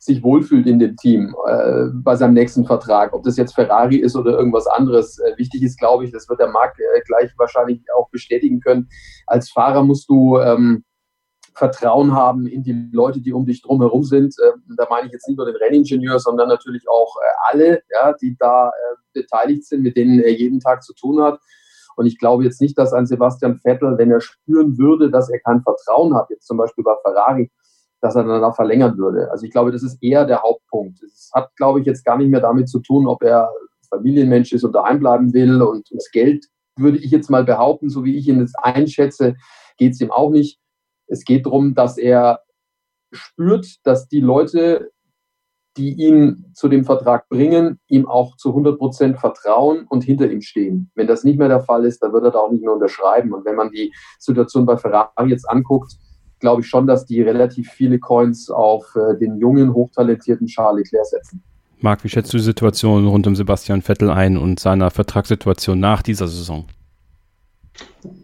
Speaker 5: sich wohlfühlt in dem Team äh, bei seinem nächsten Vertrag. Ob das jetzt Ferrari ist oder irgendwas anderes. Äh, wichtig ist, glaube ich, das wird der Marc äh, gleich wahrscheinlich auch bestätigen können. Als Fahrer musst du ähm, Vertrauen haben in die Leute, die um dich drumherum sind. Äh, da meine ich jetzt nicht nur den Renningenieur, sondern natürlich auch äh, alle, ja, die da äh, beteiligt sind, mit denen er jeden Tag zu tun hat. Und ich glaube jetzt nicht, dass ein Sebastian Vettel, wenn er spüren würde, dass er kein Vertrauen hat, jetzt zum Beispiel bei Ferrari, dass er danach verlängern würde. Also ich glaube, das ist eher der Hauptpunkt. Es hat, glaube ich, jetzt gar nicht mehr damit zu tun, ob er Familienmensch ist und daheim bleiben will und das Geld, würde ich jetzt mal behaupten, so wie ich ihn jetzt einschätze, geht es ihm auch nicht. Es geht darum, dass er spürt, dass die Leute, die ihn zu dem Vertrag bringen, ihm auch zu 100 Prozent vertrauen und hinter ihm stehen. Wenn das nicht mehr der Fall ist, dann wird er da auch nicht mehr unterschreiben. Und wenn man die Situation bei Ferrari jetzt anguckt, glaube ich schon, dass die relativ viele Coins auf äh, den jungen, hochtalentierten Charles Leclerc setzen.
Speaker 3: Marc, wie schätzt du die Situation rund um Sebastian Vettel ein und seiner Vertragssituation nach dieser Saison?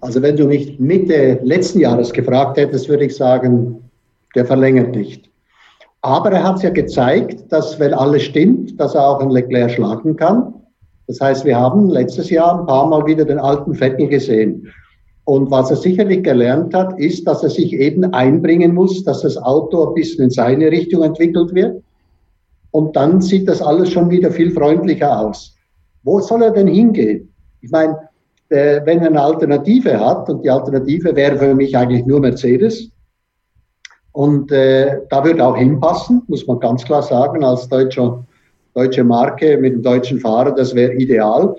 Speaker 6: Also wenn du mich Mitte letzten Jahres gefragt hättest, würde ich sagen, der verlängert nicht. Aber er hat es ja gezeigt, dass wenn alles stimmt, dass er auch einen Leclerc schlagen kann. Das heißt, wir haben letztes Jahr ein paar Mal wieder den alten Vettel gesehen. Und was er sicherlich gelernt hat, ist, dass er sich eben einbringen muss, dass das Auto ein bisschen in seine Richtung entwickelt wird. Und dann sieht das alles schon wieder viel freundlicher aus. Wo soll er denn hingehen? Ich meine, äh, wenn er eine Alternative hat, und die Alternative wäre für mich eigentlich nur Mercedes, und äh, da würde auch hinpassen, muss man ganz klar sagen, als deutscher, deutsche Marke mit dem deutschen Fahrer, das wäre ideal.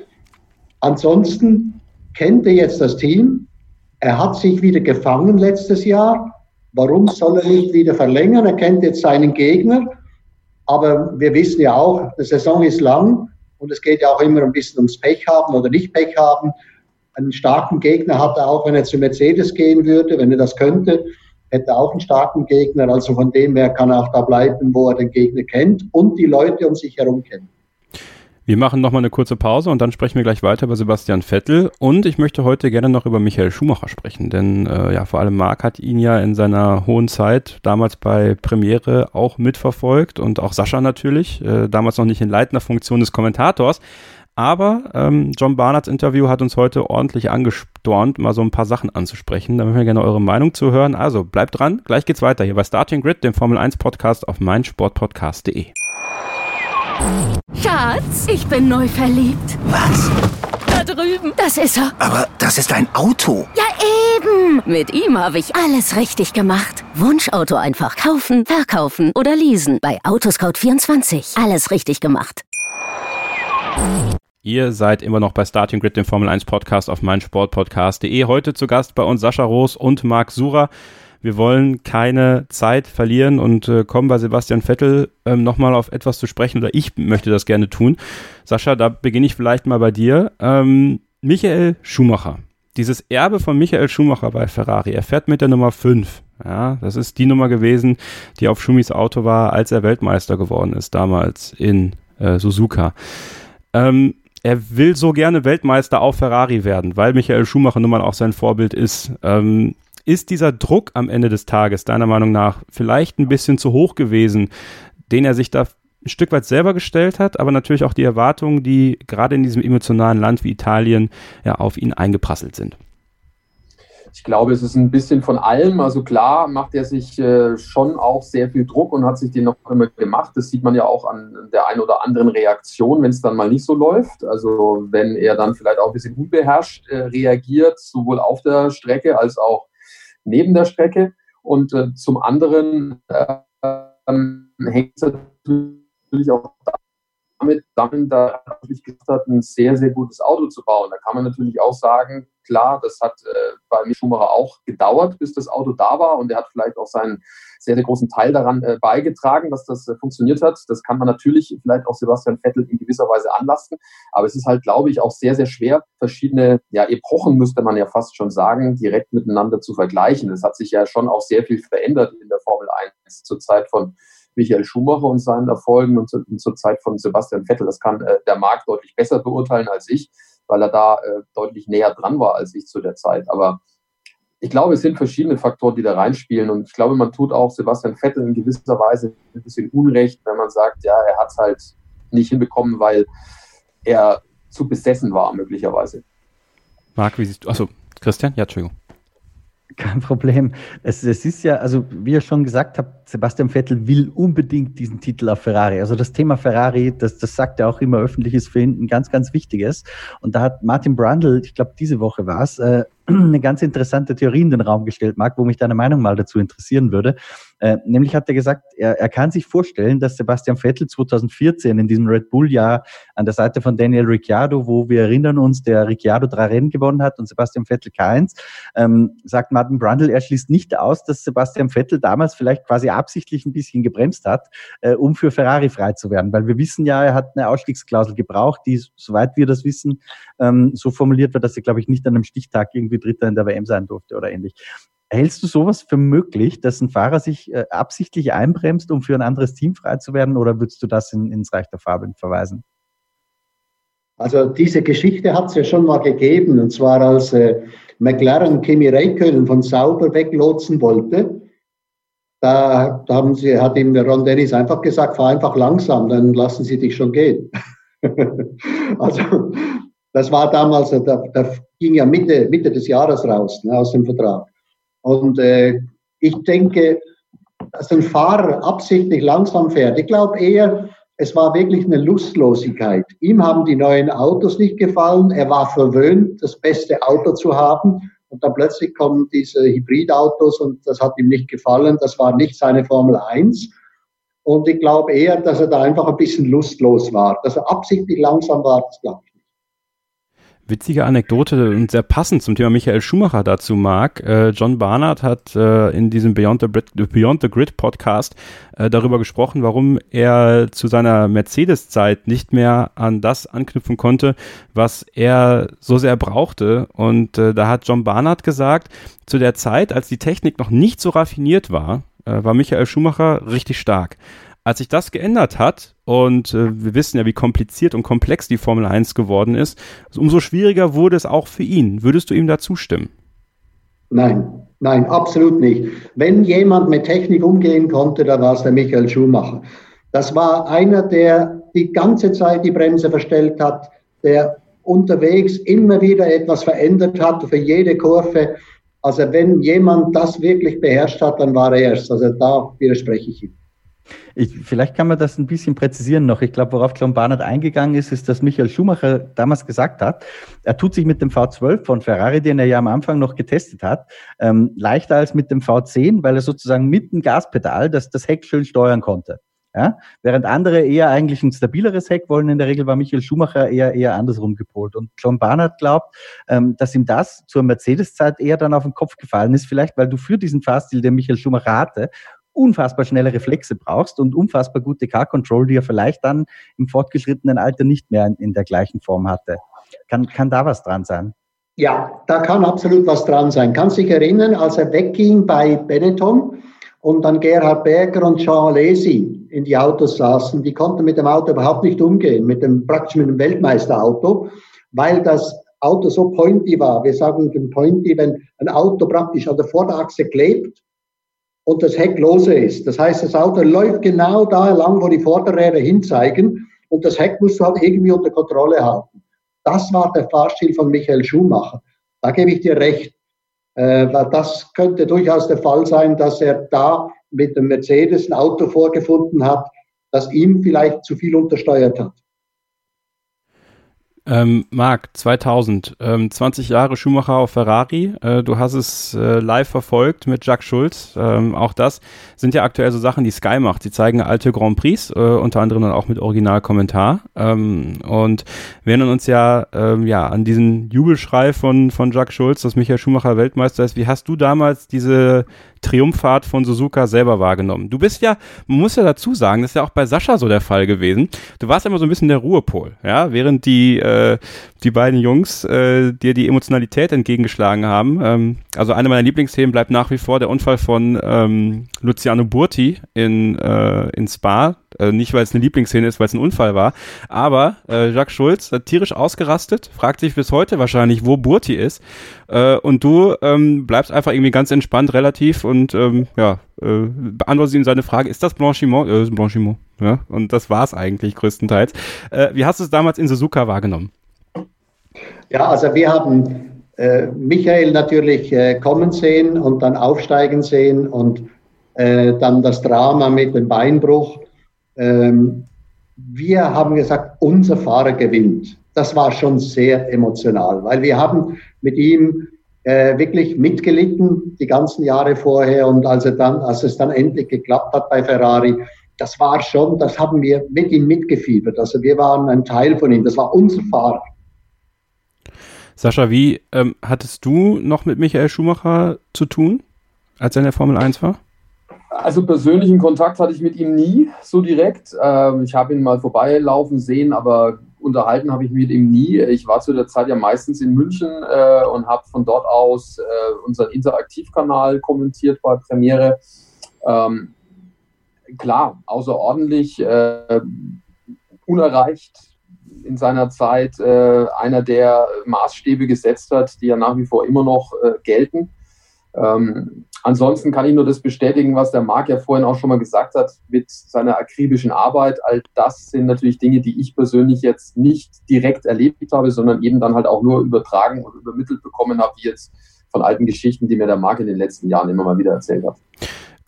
Speaker 6: Ansonsten kennt er jetzt das Team, er hat sich wieder gefangen letztes Jahr. Warum soll er nicht wieder verlängern? Er kennt jetzt seinen Gegner. Aber wir wissen ja auch, die Saison ist lang und es geht ja auch immer ein bisschen ums Pech haben oder nicht Pech haben. Einen starken Gegner hat er auch, wenn er zu Mercedes gehen würde, wenn er das könnte, hätte er auch einen starken Gegner. Also von dem her kann er auch da bleiben, wo er den Gegner kennt und die Leute um sich herum kennt.
Speaker 3: Wir machen nochmal eine kurze Pause und dann sprechen wir gleich weiter über Sebastian Vettel. Und ich möchte heute gerne noch über Michael Schumacher sprechen, denn äh, ja, vor allem Marc hat ihn ja in seiner hohen Zeit damals bei Premiere auch mitverfolgt und auch Sascha natürlich, äh, damals noch nicht in leitender Funktion des Kommentators. Aber ähm, John Barnards Interview hat uns heute ordentlich angestornt, mal so ein paar Sachen anzusprechen. Da möchten wir gerne eure Meinung zu hören. Also bleibt dran, gleich geht's weiter hier bei Starting Grid, dem Formel 1 Podcast auf meinsportpodcast.de.
Speaker 7: Schatz, ich bin neu verliebt.
Speaker 8: Was?
Speaker 7: Da drüben. Das ist er.
Speaker 8: Aber das ist ein Auto.
Speaker 7: Ja, eben. Mit ihm habe ich alles richtig gemacht. Wunschauto einfach kaufen, verkaufen oder leasen. Bei Autoscout24. Alles richtig gemacht.
Speaker 3: Ihr seid immer noch bei Starting Grid, dem Formel 1 Podcast auf meinsportpodcast.de. Heute zu Gast bei uns Sascha Roos und Marc Sura. Wir wollen keine Zeit verlieren und äh, kommen bei Sebastian Vettel ähm, nochmal auf etwas zu sprechen oder ich möchte das gerne tun. Sascha, da beginne ich vielleicht mal bei dir. Ähm, Michael Schumacher. Dieses Erbe von Michael Schumacher bei Ferrari. Er fährt mit der Nummer 5. Ja, das ist die Nummer gewesen, die auf Schumis Auto war, als er Weltmeister geworden ist, damals in äh, Suzuka. Ähm, er will so gerne Weltmeister auf Ferrari werden, weil Michael Schumacher nun mal auch sein Vorbild ist. Ähm, ist dieser Druck am Ende des Tages deiner Meinung nach vielleicht ein bisschen zu hoch gewesen, den er sich da ein Stück weit selber gestellt hat, aber natürlich auch die Erwartungen, die gerade in diesem emotionalen Land wie Italien ja auf ihn eingeprasselt sind?
Speaker 5: Ich glaube, es ist ein bisschen von allem. Also klar macht er sich äh, schon auch sehr viel Druck und hat sich den noch immer gemacht. Das sieht man ja auch an der einen oder anderen Reaktion, wenn es dann mal nicht so läuft. Also wenn er dann vielleicht auch ein bisschen unbeherrscht äh, reagiert, sowohl auf der Strecke als auch neben der Strecke. Und äh, zum anderen äh, hängt es natürlich auch damit dann da wirklich gesagt hat, ein sehr, sehr gutes Auto zu bauen. Da kann man natürlich auch sagen, klar, das hat äh, bei mir Schumacher auch gedauert, bis das Auto da war und er hat vielleicht auch seinen sehr, sehr großen Teil daran äh, beigetragen, dass das äh, funktioniert hat. Das kann man natürlich vielleicht auch Sebastian Vettel in gewisser Weise anlasten, aber es ist halt, glaube ich, auch sehr, sehr schwer, verschiedene ja, Epochen, müsste man ja fast schon sagen, direkt miteinander zu vergleichen. Es hat sich ja schon auch sehr viel verändert in der Formel 1 zur Zeit von Michael Schumacher und seinen Erfolgen und zur, zur Zeit von Sebastian Vettel. Das kann äh, der Markt deutlich besser beurteilen als ich, weil er da äh, deutlich näher dran war als ich zu der Zeit. Aber ich glaube, es sind verschiedene Faktoren, die da reinspielen. Und ich glaube, man tut auch Sebastian Vettel in gewisser Weise ein bisschen Unrecht, wenn man sagt, ja, er hat es halt nicht hinbekommen, weil er zu besessen war, möglicherweise.
Speaker 3: Marc, wie siehst du? Achso, Christian? Ja, Entschuldigung.
Speaker 4: Kein Problem. Es, es ist ja, also wie ihr schon gesagt habt, Sebastian Vettel will unbedingt diesen Titel auf Ferrari. Also das Thema Ferrari, das, das sagt er auch immer öffentlich, ist für ihn ein ganz, ganz wichtiges. Und da hat Martin Brundle, ich glaube diese Woche war es, äh, eine ganz interessante Theorie in den Raum gestellt, Marc, wo mich deine Meinung mal dazu interessieren würde. Äh, nämlich hat er gesagt, er, er kann sich vorstellen, dass Sebastian Vettel 2014 in diesem Red Bull-Jahr an der Seite von Daniel Ricciardo, wo wir erinnern uns, der Ricciardo drei Rennen gewonnen hat und Sebastian Vettel keins, ähm, sagt Martin Brundle, er schließt nicht aus, dass Sebastian Vettel damals vielleicht quasi absichtlich ein bisschen gebremst hat, äh, um für Ferrari frei zu werden. Weil wir wissen ja, er hat eine Ausstiegsklausel gebraucht, die, soweit wir das wissen, ähm, so formuliert wird, dass er, glaube ich, nicht an einem Stichtag irgendwie Dritter in der WM sein durfte oder ähnlich. Hältst du sowas für möglich, dass ein Fahrer sich äh, absichtlich einbremst, um für ein anderes Team frei zu werden, oder würdest du das in, ins Reich der Farbe verweisen?
Speaker 6: Also diese Geschichte hat es ja schon mal gegeben, und zwar als äh, McLaren Kimi Räikkönen von Sauber weglotsen wollte. Da, da haben sie, hat ihm Ron Dennis einfach gesagt, fahr einfach langsam, dann lassen sie dich schon gehen. also das war damals, da, da ging ja Mitte, Mitte des Jahres raus ne, aus dem Vertrag. Und äh, ich denke, dass ein Fahrer absichtlich langsam fährt. Ich glaube eher, es war wirklich eine Lustlosigkeit. Ihm haben die neuen Autos nicht gefallen. Er war verwöhnt, das beste Auto zu haben. Und dann plötzlich kommen diese Hybridautos und das hat ihm nicht gefallen. Das war nicht seine Formel 1. Und ich glaube eher, dass er da einfach ein bisschen lustlos war. Dass er absichtlich langsam war, das glaube ich.
Speaker 3: Witzige Anekdote und sehr passend zum Thema Michael Schumacher dazu, Marc. Äh, John Barnard hat äh, in diesem Beyond the, Beyond the Grid Podcast äh, darüber gesprochen, warum er zu seiner Mercedes-Zeit nicht mehr an das anknüpfen konnte, was er so sehr brauchte. Und äh, da hat John Barnard gesagt, zu der Zeit, als die Technik noch nicht so raffiniert war, äh, war Michael Schumacher richtig stark. Als sich das geändert hat, und äh, wir wissen ja, wie kompliziert und komplex die Formel 1 geworden ist, umso schwieriger wurde es auch für ihn. Würdest du ihm da zustimmen?
Speaker 6: Nein, nein, absolut nicht. Wenn jemand mit Technik umgehen konnte, dann war es der Michael Schumacher. Das war einer, der die ganze Zeit die Bremse verstellt hat, der unterwegs immer wieder etwas verändert hat für jede Kurve. Also wenn jemand das wirklich beherrscht hat, dann war er es. Also da widerspreche ich ihm.
Speaker 4: Ich, vielleicht kann man das ein bisschen präzisieren noch. Ich glaube, worauf John Barnard eingegangen ist, ist, dass Michael Schumacher damals gesagt hat, er tut sich mit dem V12 von Ferrari, den er ja am Anfang noch getestet hat, ähm, leichter als mit dem V10, weil er sozusagen mit dem Gaspedal das, das Heck schön steuern konnte. Ja? Während andere eher eigentlich ein stabileres Heck wollen, in der Regel war Michael Schumacher eher, eher andersrum gepolt. Und John Barnard glaubt, ähm, dass ihm das zur Mercedes-Zeit eher dann auf den Kopf gefallen ist, vielleicht weil du für diesen Fahrstil, den Michael Schumacher hatte, unfassbar schnelle Reflexe brauchst und unfassbar gute Car-Control, die er vielleicht dann im fortgeschrittenen Alter nicht mehr in, der gleichen Form hatte. Kann, kann da was dran sein?
Speaker 6: Ja, da kann absolut was dran sein. Kannst dich erinnern, als er wegging bei Benetton und dann Gerhard Berger und Jean Alesi in die Autos saßen, die konnten mit dem Auto überhaupt nicht umgehen, mit dem praktisch mit dem Weltmeisterauto, weil das Auto so pointy war. Wir sagen pointy, wenn ein Auto praktisch an der Vorderachse klebt und das Heck lose ist. Das heißt, das Auto läuft genau da lang, wo die Vorderräder hinzeigen und das Heck musst du halt irgendwie unter Kontrolle halten. Das war der Fahrstil von Michael Schumacher. Da gebe ich dir recht. Äh, das könnte durchaus der Fall sein, dass er da mit dem Mercedes ein Auto vorgefunden hat, das ihm vielleicht zu viel untersteuert hat.
Speaker 3: Ähm, Marc, 2000, ähm, 20 Jahre Schumacher auf Ferrari. Äh, du hast es äh, live verfolgt mit Jacques Schulz. Ähm, auch das sind ja aktuell so Sachen, die Sky macht. Sie zeigen alte Grand Prix, äh, unter anderem dann auch mit Originalkommentar. Ähm, und wir erinnern uns ja, ähm, ja an diesen Jubelschrei von, von Jacques Schulz, dass Michael Schumacher Weltmeister ist. Wie hast du damals diese Triumphfahrt von Suzuka selber wahrgenommen? Du bist ja, man muss ja dazu sagen, das ist ja auch bei Sascha so der Fall gewesen. Du warst immer so ein bisschen der Ruhepol, ja, während die, äh, die beiden Jungs äh, dir die Emotionalität entgegengeschlagen haben. Ähm, also eine meiner Lieblingsthemen bleibt nach wie vor der Unfall von ähm, Luciano Burti in, äh, in Spa. Äh, nicht, weil es eine Lieblingsszene ist, weil es ein Unfall war. Aber äh, Jacques Schulz hat tierisch ausgerastet, fragt sich bis heute wahrscheinlich, wo Burti ist. Äh, und du ähm, bleibst einfach irgendwie ganz entspannt, relativ und ähm, ja, äh, beantwortest ihm seine Frage, ist das Blanchiment? Äh, ist Blanchiment. Ja, und das war's eigentlich größtenteils. Äh, wie hast du es damals in Suzuka wahrgenommen?
Speaker 6: Ja, also wir haben äh, Michael natürlich äh, kommen sehen und dann aufsteigen sehen und äh, dann das Drama mit dem Beinbruch. Ähm, wir haben gesagt, unser Fahrer gewinnt. Das war schon sehr emotional, weil wir haben mit ihm äh, wirklich mitgelitten die ganzen Jahre vorher und als, er dann, als es dann endlich geklappt hat bei Ferrari, das war schon, das haben wir mit ihm mitgefiebert. Also wir waren ein Teil von ihm, das war unser Fahrer.
Speaker 3: Sascha, wie ähm, hattest du noch mit Michael Schumacher zu tun, als er in der Formel 1 war?
Speaker 5: Also persönlichen Kontakt hatte ich mit ihm nie so direkt. Ähm, ich habe ihn mal vorbeilaufen sehen, aber unterhalten habe ich mit ihm nie. Ich war zu der Zeit ja meistens in München äh, und habe von dort aus äh, unseren Interaktivkanal kommentiert bei Premiere. Ähm, klar, außerordentlich, äh, unerreicht in seiner Zeit, äh, einer, der Maßstäbe gesetzt hat, die ja nach wie vor immer noch äh, gelten. Ähm, ansonsten kann ich nur das bestätigen, was der Marc ja vorhin auch schon mal gesagt hat, mit seiner akribischen Arbeit. All das sind natürlich Dinge, die ich persönlich jetzt nicht direkt erlebt habe, sondern eben dann halt auch nur übertragen und übermittelt bekommen habe, wie jetzt von alten Geschichten, die mir der Marc in den letzten Jahren immer mal wieder erzählt hat.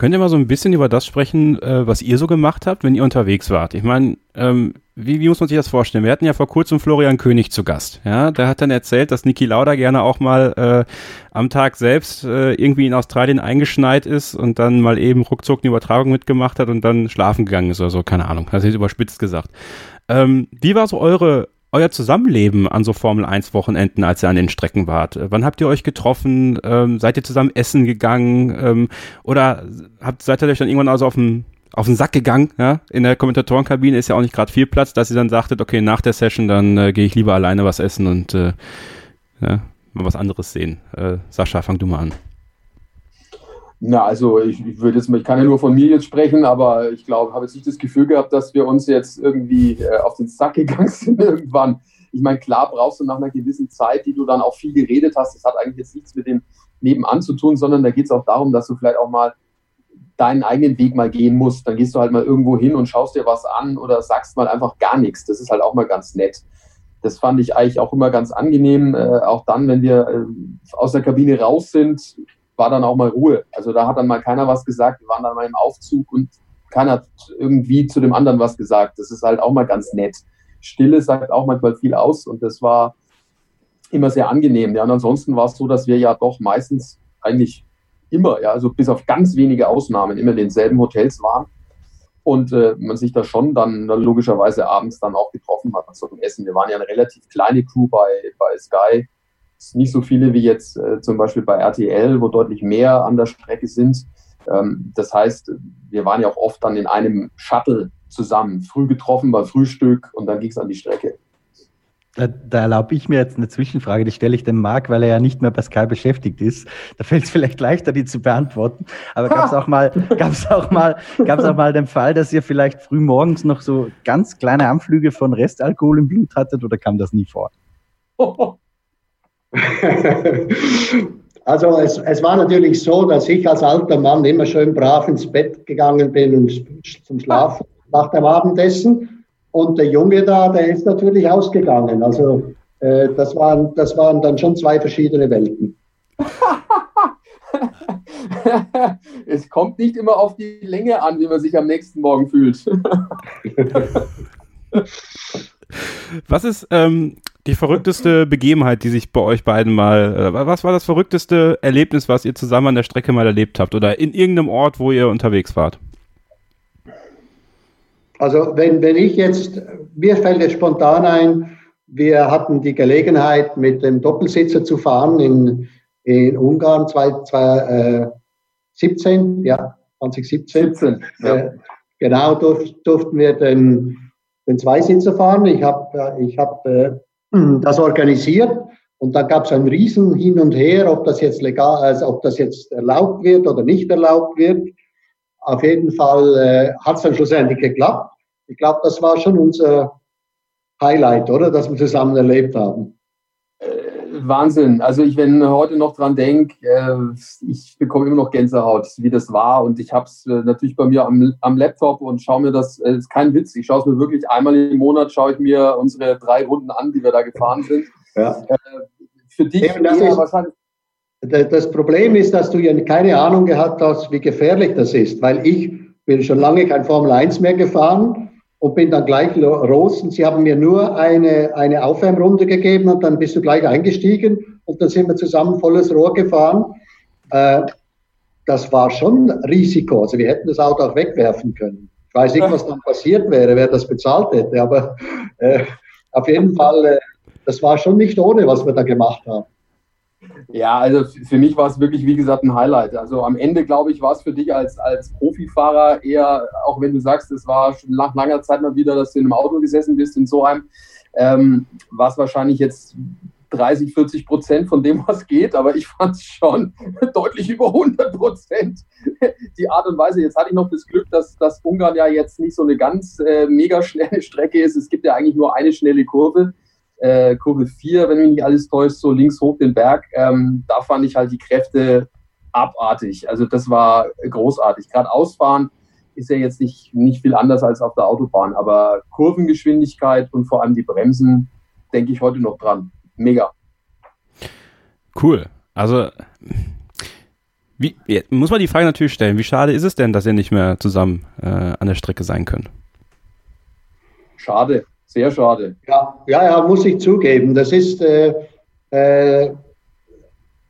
Speaker 3: Könnt ihr mal so ein bisschen über das sprechen, äh, was ihr so gemacht habt, wenn ihr unterwegs wart? Ich meine, ähm, wie, wie muss man sich das vorstellen? Wir hatten ja vor kurzem Florian König zu Gast. Ja, der hat dann erzählt, dass Niki Lauda gerne auch mal äh, am Tag selbst äh, irgendwie in Australien eingeschneit ist und dann mal eben ruckzuck eine Übertragung mitgemacht hat und dann schlafen gegangen ist oder so, keine Ahnung. Das ist überspitzt gesagt. Ähm, wie war so eure euer Zusammenleben an so Formel 1 Wochenenden, als ihr an den Strecken wart? Wann habt ihr euch getroffen? Ähm, seid ihr zusammen essen gegangen? Ähm, oder habt, seid ihr euch dann irgendwann also auf den, auf den Sack gegangen? Ja? In der Kommentatorenkabine ist ja auch nicht gerade viel Platz, dass ihr dann sagtet, okay, nach der Session, dann äh, gehe ich lieber alleine was essen und äh, ja, mal was anderes sehen. Äh, Sascha, fang du mal an.
Speaker 5: Na, also ich, ich würde jetzt, ich kann ja nur von mir jetzt sprechen, aber ich glaube, habe jetzt nicht das Gefühl gehabt, dass wir uns jetzt irgendwie äh, auf den Sack gegangen sind irgendwann. Ich meine, klar brauchst du nach einer gewissen Zeit, die du dann auch viel geredet hast, das hat eigentlich jetzt nichts mit dem Nebenan zu tun, sondern da geht es auch darum, dass du vielleicht auch mal deinen eigenen Weg mal gehen musst. Dann gehst du halt mal irgendwo hin und schaust dir was an oder sagst mal einfach gar nichts. Das ist halt auch mal ganz nett. Das fand ich eigentlich auch immer ganz angenehm. Äh, auch dann, wenn wir äh, aus der Kabine raus sind, war dann auch mal Ruhe. Also da hat dann mal keiner was gesagt. Wir waren dann mal im Aufzug und keiner hat irgendwie zu dem anderen was gesagt. Das ist halt auch mal ganz nett. Stille sagt auch manchmal viel aus und das war immer sehr angenehm. Ja, und ansonsten war es so, dass wir ja doch meistens eigentlich immer, ja, also bis auf ganz wenige Ausnahmen, immer in denselben Hotels waren und äh, man sich da schon dann, dann, logischerweise abends dann auch getroffen hat zum Essen. Wir waren ja eine relativ kleine Crew bei, bei Sky nicht so viele wie jetzt äh, zum Beispiel bei RTL, wo deutlich mehr an der Strecke sind. Ähm, das heißt, wir waren ja auch oft dann in einem Shuttle zusammen, früh getroffen bei Frühstück und dann ging es an die Strecke.
Speaker 4: Da, da erlaube ich mir jetzt eine Zwischenfrage, die stelle ich dem Marc, weil er ja nicht mehr bei Sky beschäftigt ist. Da fällt es vielleicht leichter, die zu beantworten. Aber gab es auch mal, auch mal, gab es auch mal den Fall, dass ihr vielleicht früh morgens noch so ganz kleine Anflüge von Restalkohol im Blut hattet oder kam das nie vor?
Speaker 6: Also es, es, war natürlich so, dass ich als alter Mann immer schön brav ins Bett gegangen bin und zum Schlafen nach dem Abendessen. Und der Junge da, der ist natürlich ausgegangen. Also äh, das, waren, das waren dann schon zwei verschiedene Welten.
Speaker 5: es kommt nicht immer auf die Länge an, wie man sich am nächsten Morgen fühlt.
Speaker 3: Was ist, ähm, Die verrückteste Begebenheit, die sich bei euch beiden mal, äh, was war das verrückteste Erlebnis, was ihr zusammen an der Strecke mal erlebt habt oder in irgendeinem Ort, wo ihr unterwegs wart?
Speaker 6: Also wenn, wenn ich jetzt, mir fällt es spontan ein, wir hatten die Gelegenheit, mit dem Doppelsitzer zu fahren in, in Ungarn 2017, äh, ja, 2017. 17, ja. Äh, genau, durf, durften wir den, den Zweisitzer fahren. Ich habe ich hab, äh, das organisiert und da gab es ein Riesen hin und her, ob das jetzt legal, also ob das jetzt erlaubt wird oder nicht erlaubt wird. Auf jeden Fall äh, hat es dann schlussendlich geklappt. Ich glaube, das war schon unser Highlight, oder? Das wir zusammen erlebt haben.
Speaker 5: Wahnsinn. Also ich, wenn heute noch dran denke, äh, ich bekomme immer noch Gänsehaut, wie das war. Und ich habe es äh, natürlich bei mir am, am Laptop und schaue mir das, äh, ist kein Witz, ich schaue es mir wirklich einmal im Monat, schaue ich mir unsere drei Runden an, die wir da gefahren sind. Ja. Äh, für dich
Speaker 6: Eben, das ist, wahrscheinlich. Das Problem ist, dass du ja keine Ahnung gehabt hast, wie gefährlich das ist, weil ich bin schon lange kein Formel 1 mehr gefahren und bin dann gleich los. Und sie haben mir nur eine, eine Aufwärmrunde gegeben und dann bist du gleich eingestiegen und dann sind wir zusammen volles Rohr gefahren. Äh, das war schon Risiko. Also wir hätten das Auto auch wegwerfen können. Ich weiß nicht, was dann passiert wäre, wer das bezahlt hätte, aber äh, auf jeden Fall, äh, das war schon nicht ohne, was wir da gemacht haben.
Speaker 5: Ja, also für mich war es wirklich, wie gesagt, ein Highlight. Also am Ende, glaube ich, war es für dich als, als Profifahrer eher, auch wenn du sagst, es war schon nach langer Zeit mal wieder, dass du in einem Auto gesessen bist in Soheim, ähm, war es wahrscheinlich jetzt 30, 40 Prozent von dem, was geht, aber ich fand es schon deutlich über 100 Prozent. Die Art und Weise, jetzt hatte ich noch das Glück, dass, dass Ungarn ja jetzt nicht so eine ganz äh, mega schnelle Strecke ist. Es gibt ja eigentlich nur eine schnelle Kurve äh, Kurve 4, wenn mich nicht alles täuscht, so links hoch den Berg. Ähm, da fand ich halt die Kräfte abartig. Also das war großartig. Gerade ausfahren ist ja jetzt nicht, nicht viel anders als auf der Autobahn, aber Kurvengeschwindigkeit und vor allem die Bremsen denke ich heute noch dran. Mega.
Speaker 3: Cool. Also wie, muss man die Frage natürlich stellen, wie schade ist es denn, dass ihr nicht mehr zusammen äh, an der Strecke sein könnt?
Speaker 5: Schade. Sehr schade.
Speaker 6: Ja, ja, ja muss ich zugeben. Das ist äh, äh,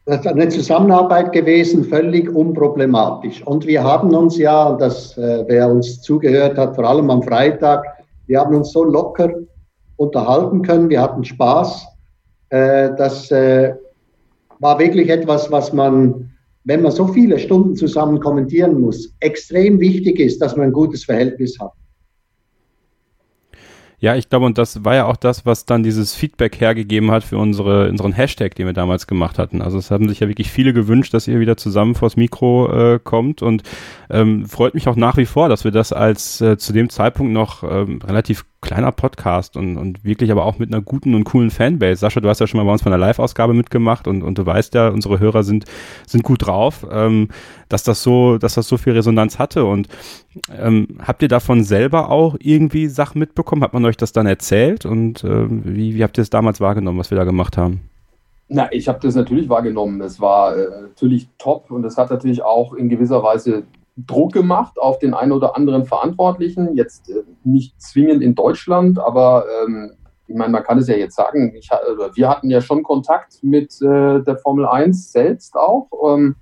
Speaker 6: eine Zusammenarbeit gewesen, völlig unproblematisch. Und wir haben uns ja, das, äh, wer uns zugehört hat, vor allem am Freitag, wir haben uns so locker unterhalten können, wir hatten Spaß. Äh, das äh, war wirklich etwas, was man, wenn man so viele Stunden zusammen kommentieren muss, extrem wichtig ist, dass man ein gutes Verhältnis hat.
Speaker 3: Ja, ich glaube, und das war ja auch das, was dann dieses Feedback hergegeben hat für unsere, unseren Hashtag, den wir damals gemacht hatten. Also es haben sich ja wirklich viele gewünscht, dass ihr wieder zusammen vors Mikro äh, kommt und ähm, freut mich auch nach wie vor, dass wir das als äh, zu dem Zeitpunkt noch ähm, relativ kleiner Podcast und, und wirklich aber auch mit einer guten und coolen Fanbase. Sascha, du hast ja schon mal bei uns bei einer Live-Ausgabe mitgemacht und, und du weißt ja, unsere Hörer sind, sind gut drauf, ähm, dass das so, dass das so viel Resonanz hatte. Und ähm, habt ihr davon selber auch irgendwie Sachen mitbekommen? Hat man euch das dann erzählt? Und ähm, wie, wie habt ihr es damals wahrgenommen, was wir da gemacht haben?
Speaker 5: Na, ich habe das natürlich wahrgenommen. Es war äh, natürlich top und es hat natürlich auch in gewisser Weise Druck gemacht auf den einen oder anderen Verantwortlichen, jetzt äh, nicht zwingend in Deutschland, aber ähm, ich meine, man kann es ja jetzt sagen, ich, wir hatten ja schon Kontakt mit äh, der Formel 1 selbst auch, ähm,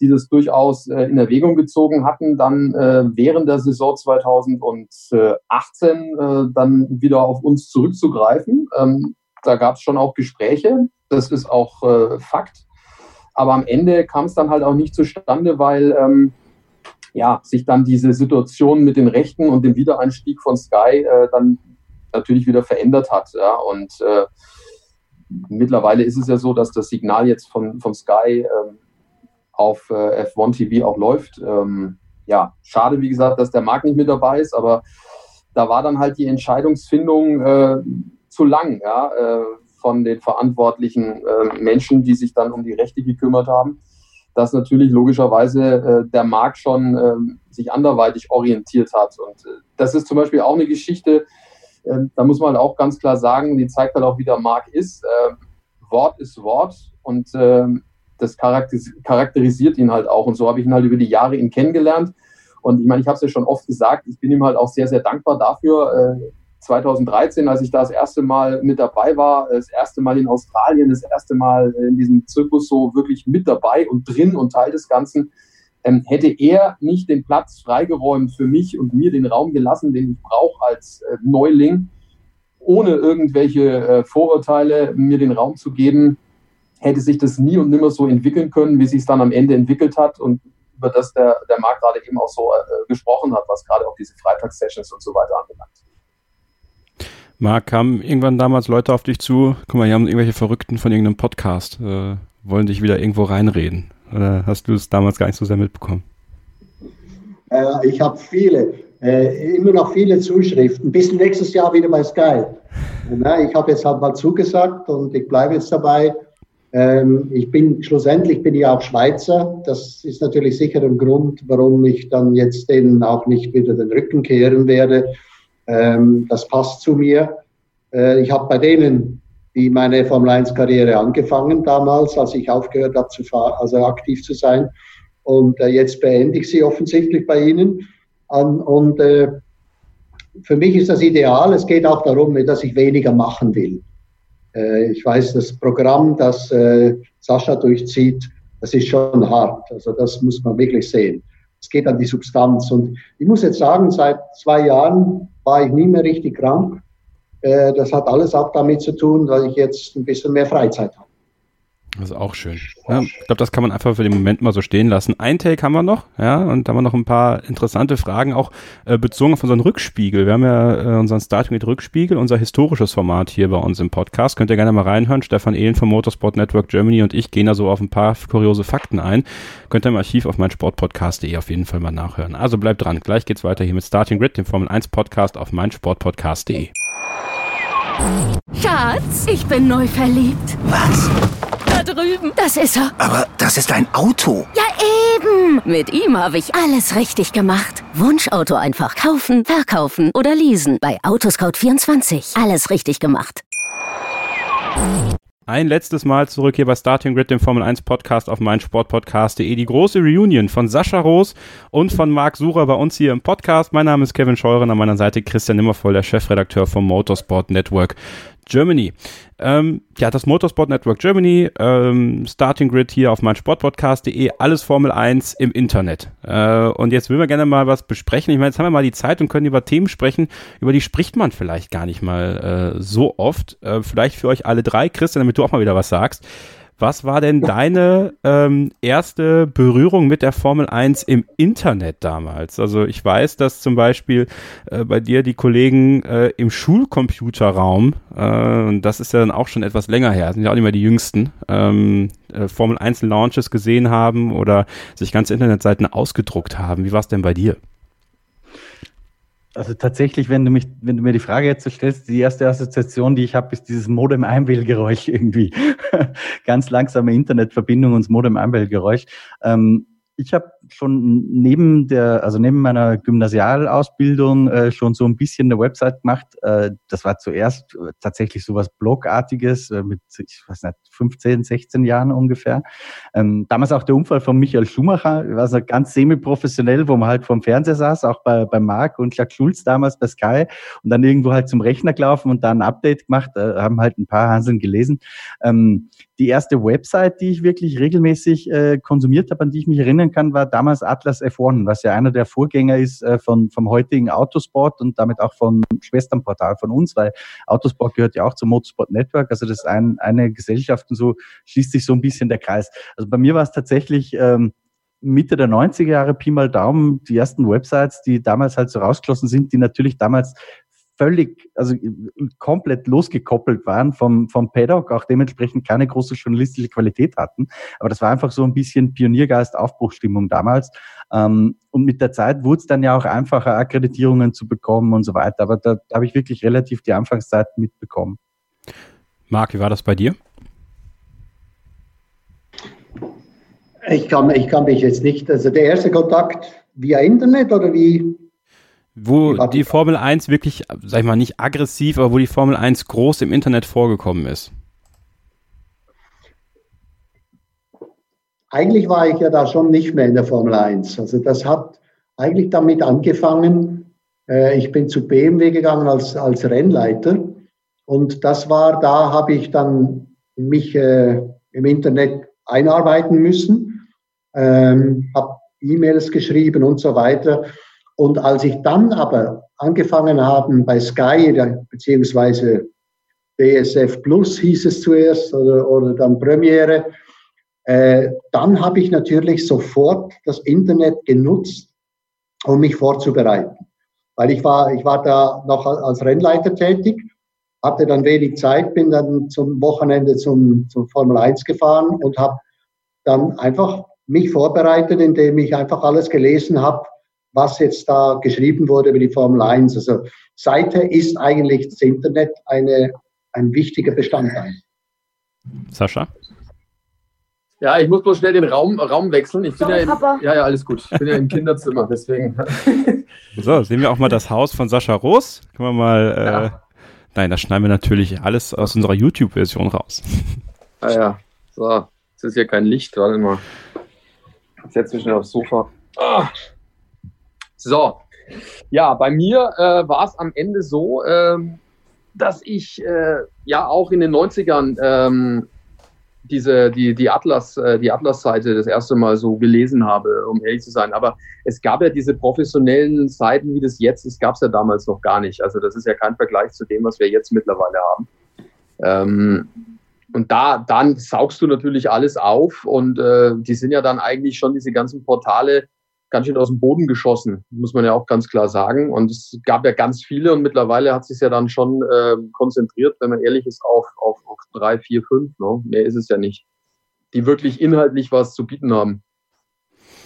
Speaker 5: die das durchaus äh, in Erwägung gezogen hatten, dann äh, während der Saison 2018 äh, dann wieder auf uns zurückzugreifen. Ähm, da gab es schon auch Gespräche, das ist auch äh, Fakt. Aber am Ende kam es dann halt auch nicht zustande, weil ähm, ja, sich dann diese Situation mit den Rechten und dem Wiedereinstieg von Sky äh, dann natürlich wieder verändert hat. Ja? Und äh, mittlerweile ist es ja so, dass das Signal jetzt von, von Sky äh, auf äh, F1 TV auch läuft. Ähm, ja, schade, wie gesagt, dass der Markt nicht mit dabei ist, aber da war dann halt die Entscheidungsfindung äh, zu lang ja, äh, von den verantwortlichen Menschen, die sich dann um die Rechte gekümmert haben dass natürlich logischerweise äh, der Markt schon äh, sich anderweitig orientiert hat. Und äh, das ist zum Beispiel auch eine Geschichte, ähm, da muss man auch ganz klar sagen, die zeigt halt auch, wie der Markt ist. Ähm, Wort ist Wort und ähm, das charakterisiert ihn halt auch. Und so habe ich ihn halt über die Jahre ihn kennengelernt. Und ich meine, ich habe es ja schon oft gesagt, ich bin ihm halt auch sehr, sehr dankbar dafür, äh, 2013, als ich da das erste Mal mit dabei war, das erste Mal in Australien, das erste Mal in diesem Zirkus so wirklich mit dabei und drin und Teil des Ganzen, ähm, hätte er nicht den Platz freigeräumt für mich und mir den Raum gelassen, den ich brauche als äh, Neuling, ohne irgendwelche äh, Vorurteile mir den Raum zu geben, hätte sich das nie und nimmer so entwickeln können, wie sich es dann am Ende entwickelt hat und über das der, der Marc gerade eben auch so äh, gesprochen hat, was gerade auch diese Freitagssessions und so weiter anbelangt.
Speaker 3: Marc, kamen irgendwann damals Leute auf dich zu, guck mal, hier haben irgendwelche Verrückten von irgendeinem Podcast, äh, wollen dich wieder irgendwo reinreden. Oder hast du es damals gar nicht so sehr mitbekommen?
Speaker 6: Äh, ich habe viele, äh, immer noch viele Zuschriften. Bis nächstes Jahr wieder bei Sky. Na, ich habe jetzt halt mal zugesagt und ich bleibe jetzt dabei. Ähm, ich bin schlussendlich bin ich auch Schweizer. Das ist natürlich sicher ein Grund, warum ich dann jetzt denen auch nicht wieder den Rücken kehren werde. Ähm, das passt zu mir. Äh, ich habe bei denen die meine Formel 1 Karriere angefangen damals, als ich aufgehört habe zu fahren, also aktiv zu sein. Und äh, jetzt beende ich sie offensichtlich bei Ihnen. An, und äh, für mich ist das ideal. Es geht auch darum, dass ich weniger machen will. Äh, ich weiß, das Programm, das äh, Sascha durchzieht, das ist schon hart. Also das muss man wirklich sehen. Es geht an die Substanz. Und ich muss jetzt sagen, seit zwei Jahren war ich nie mehr richtig krank. Äh, das hat alles auch damit zu tun, dass ich jetzt ein bisschen mehr Freizeit habe.
Speaker 3: Das ist auch schön. Ja, ich glaube, das kann man einfach für den Moment mal so stehen lassen. Ein Take haben wir noch, ja, und da haben wir noch ein paar interessante Fragen, auch äh, bezogen auf unseren Rückspiegel. Wir haben ja äh, unseren Starting mit Rückspiegel, unser historisches Format hier bei uns im Podcast. Könnt ihr gerne mal reinhören. Stefan Ehlen vom Motorsport Network Germany und ich gehen da so auf ein paar kuriose Fakten ein. Könnt ihr im Archiv auf meinsportpodcast.de auf jeden Fall mal nachhören. Also bleibt dran. Gleich geht's weiter hier mit Starting Grid, dem Formel 1 Podcast auf meinsportpodcast.de.
Speaker 7: Schatz, ich bin neu verliebt.
Speaker 8: Was?
Speaker 7: Drüben. Das ist er.
Speaker 8: Aber das ist ein Auto.
Speaker 7: Ja, eben. Mit ihm habe ich alles richtig gemacht. Wunschauto einfach kaufen, verkaufen oder leasen. Bei Autoscout24. Alles richtig gemacht.
Speaker 3: Ein letztes Mal zurück hier bei Starting Grid, dem Formel 1 Podcast auf meinsportpodcast.de. Die große Reunion von Sascha Roos und von Marc Sucher bei uns hier im Podcast. Mein Name ist Kevin Scheuren, an meiner Seite Christian Nimmervoll, der Chefredakteur vom Motorsport Network Germany. Ähm, ja, das Motorsport Network Germany, ähm, Starting Grid hier auf meinsportpodcast.de, alles Formel 1 im Internet. Äh, und jetzt will wir gerne mal was besprechen. Ich meine, jetzt haben wir mal die Zeit und können über Themen sprechen, über die spricht man vielleicht gar nicht mal äh, so oft. Äh, vielleicht für euch alle drei, Christian, damit du auch mal wieder was sagst. Was war denn deine ähm, erste Berührung mit der Formel 1 im Internet damals? Also ich weiß, dass zum Beispiel äh, bei dir die Kollegen äh, im Schulcomputerraum, äh, und das ist ja dann auch schon etwas länger her, sind ja auch nicht mehr die jüngsten, ähm, äh, Formel 1 Launches gesehen haben oder sich ganze Internetseiten ausgedruckt haben. Wie war es denn bei dir?
Speaker 4: Also tatsächlich, wenn du mich, wenn du mir die Frage jetzt so stellst, die erste Assoziation, die ich habe, ist dieses Modem-Einwählgeräusch irgendwie. Ganz langsame Internetverbindung und das Modem-Einwählgeräusch. Ähm, ich habe schon neben der, also neben meiner Gymnasialausbildung äh, schon so ein bisschen eine Website gemacht. Äh, das war zuerst äh, tatsächlich sowas Blogartiges äh, mit, ich weiß nicht, 15, 16 Jahren ungefähr. Ähm, damals auch der Unfall von Michael Schumacher, war so ganz semi-professionell, wo man halt vorm Fernseher saß, auch bei, bei Marc und Jacques Schulz damals bei Sky und dann irgendwo halt zum Rechner gelaufen und da ein Update gemacht, äh, haben halt ein paar Hanseln gelesen. Ähm, die erste Website, die ich wirklich regelmäßig äh, konsumiert habe, an die ich mich erinnern kann, war damals Atlas F1, was ja einer der Vorgänger ist äh, von, vom heutigen Autosport und damit auch vom Schwesternportal von uns, weil Autosport gehört ja auch zum Motorsport Network, also das ist ein, eine Gesellschaft und so schließt sich so ein bisschen der Kreis. Also bei mir war es tatsächlich ähm, Mitte der 90er Jahre, Pi mal Daumen, die ersten Websites, die damals halt so rausgeschlossen sind, die natürlich damals völlig, also komplett losgekoppelt waren vom, vom Paddock, auch dementsprechend keine große journalistische Qualität hatten. Aber das war einfach so ein bisschen Pioniergeist, Aufbruchstimmung damals. Ähm, und mit der Zeit wurde es dann ja auch einfacher, Akkreditierungen zu bekommen und so weiter. Aber da, da habe ich wirklich relativ die Anfangszeit mitbekommen.
Speaker 3: Marc, wie war das bei dir?
Speaker 6: Ich kann, ich kann mich jetzt nicht, also der erste Kontakt via Internet oder wie?
Speaker 3: Wo die Formel 1 wirklich, sag ich mal, nicht aggressiv, aber wo die Formel 1 groß im Internet vorgekommen ist?
Speaker 6: Eigentlich war ich ja da schon nicht mehr in der Formel 1. Also das hat eigentlich damit angefangen, Äh, ich bin zu BMW gegangen als, als Rennleiter. Und das war, da habe ich dann mich äh, im Internet einarbeiten müssen, ähm, habe E-Mails geschrieben und so weiter. Und als ich dann aber angefangen habe bei Sky, beziehungsweise DSF Plus hieß es zuerst oder, oder dann Premiere, äh, dann habe ich natürlich sofort das Internet genutzt, um mich vorzubereiten. Weil ich war, ich war da noch als Rennleiter tätig, hatte dann wenig Zeit, bin dann zum Wochenende zum, zum Formel 1 gefahren und habe dann einfach mich vorbereitet, indem ich einfach alles gelesen habe, was jetzt da geschrieben wurde über die Formel 1. Also seither ist eigentlich das Internet eine, ein wichtiger Bestandteil.
Speaker 3: Sascha?
Speaker 5: Ja, ich muss bloß schnell den Raum, Raum wechseln. Ich bin Sorry, ja, im, Papa. ja, ja, alles gut. Ich bin ja im Kinderzimmer, deswegen.
Speaker 3: So, sehen wir auch mal das Haus von Sascha Roos. Können wir mal, äh, ja. nein, das schneiden wir natürlich alles aus unserer YouTube-Version raus.
Speaker 5: Ah ja, so, es ist hier kein Licht, warte mal. Ich setze mich schnell aufs Sofa. Ah. So, ja, bei mir äh, war es am Ende so, äh, dass ich äh, ja auch in den 90ern ähm, diese, die, die Atlas, äh, die Atlas-Seite das erste Mal so gelesen habe, um ehrlich zu sein. Aber es gab ja diese professionellen Seiten, wie das jetzt ist, gab es ja damals noch gar nicht. Also das ist ja kein Vergleich zu dem, was wir jetzt mittlerweile haben. Ähm, und da, dann saugst du natürlich alles auf und äh, die sind ja dann eigentlich schon diese ganzen Portale ganz schön aus dem Boden geschossen, muss man ja auch ganz klar sagen. Und es gab ja ganz viele und mittlerweile hat sich ja dann schon äh, konzentriert, wenn man ehrlich ist, auf, auf, auf drei, vier, fünf. Ne? Mehr ist es ja nicht. Die wirklich inhaltlich was zu bieten haben.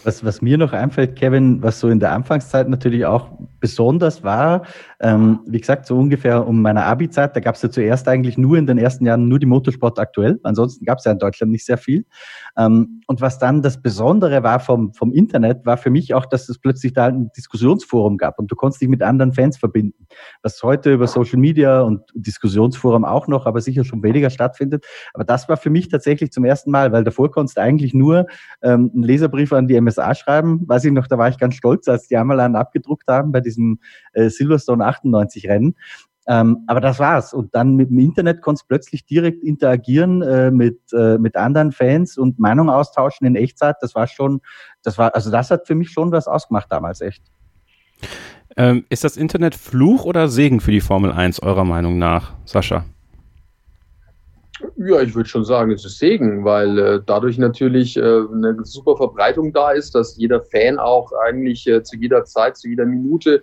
Speaker 4: Was, was mir noch einfällt, Kevin, was so in der Anfangszeit natürlich auch besonders war, ähm, wie gesagt, so ungefähr um meine Abi-Zeit, da gab es ja zuerst eigentlich nur in den ersten Jahren nur die Motorsport aktuell. Ansonsten gab es ja in Deutschland nicht sehr viel. Ähm, und was dann das Besondere war vom, vom Internet, war für mich auch, dass es plötzlich da ein Diskussionsforum gab und du konntest dich mit anderen Fans verbinden. Was heute über Social Media und Diskussionsforum auch noch, aber sicher schon weniger stattfindet. Aber das war für mich tatsächlich zum ersten Mal, weil davor konntest du eigentlich nur ähm, einen Leserbrief an die MSA schreiben. Weiß ich noch, da war ich ganz stolz, als die einmal einen abgedruckt haben bei diesem äh, Silverstone 98 Rennen. Ähm, aber das war's. Und dann mit dem Internet konntest du plötzlich direkt interagieren äh, mit, äh, mit anderen Fans und Meinung austauschen in Echtzeit. Das war schon, das war, also das hat für mich schon was ausgemacht damals, echt.
Speaker 3: Ähm, ist das Internet Fluch oder Segen für die Formel 1 eurer Meinung nach, Sascha?
Speaker 5: Ja, ich würde schon sagen, es ist Segen, weil äh, dadurch natürlich äh, eine super Verbreitung da ist, dass jeder Fan auch eigentlich äh, zu jeder Zeit, zu jeder Minute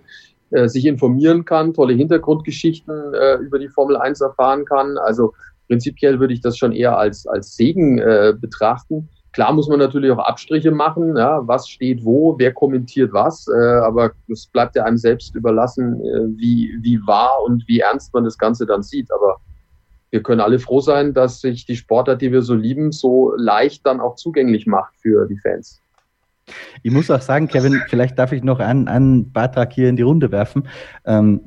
Speaker 5: äh, sich informieren kann, tolle Hintergrundgeschichten äh, über die Formel 1 erfahren kann. Also prinzipiell würde ich das schon eher als, als Segen äh, betrachten. Klar muss man natürlich auch Abstriche machen, ja, was steht wo, wer kommentiert was, äh, aber es bleibt ja einem selbst überlassen, äh, wie, wie wahr und wie ernst man das Ganze dann sieht. Aber wir können alle froh sein, dass sich die Sportart, die wir so lieben, so leicht dann auch zugänglich macht für die Fans.
Speaker 4: Ich muss auch sagen, Kevin, vielleicht darf ich noch einen, einen Beitrag hier in die Runde werfen. Ähm,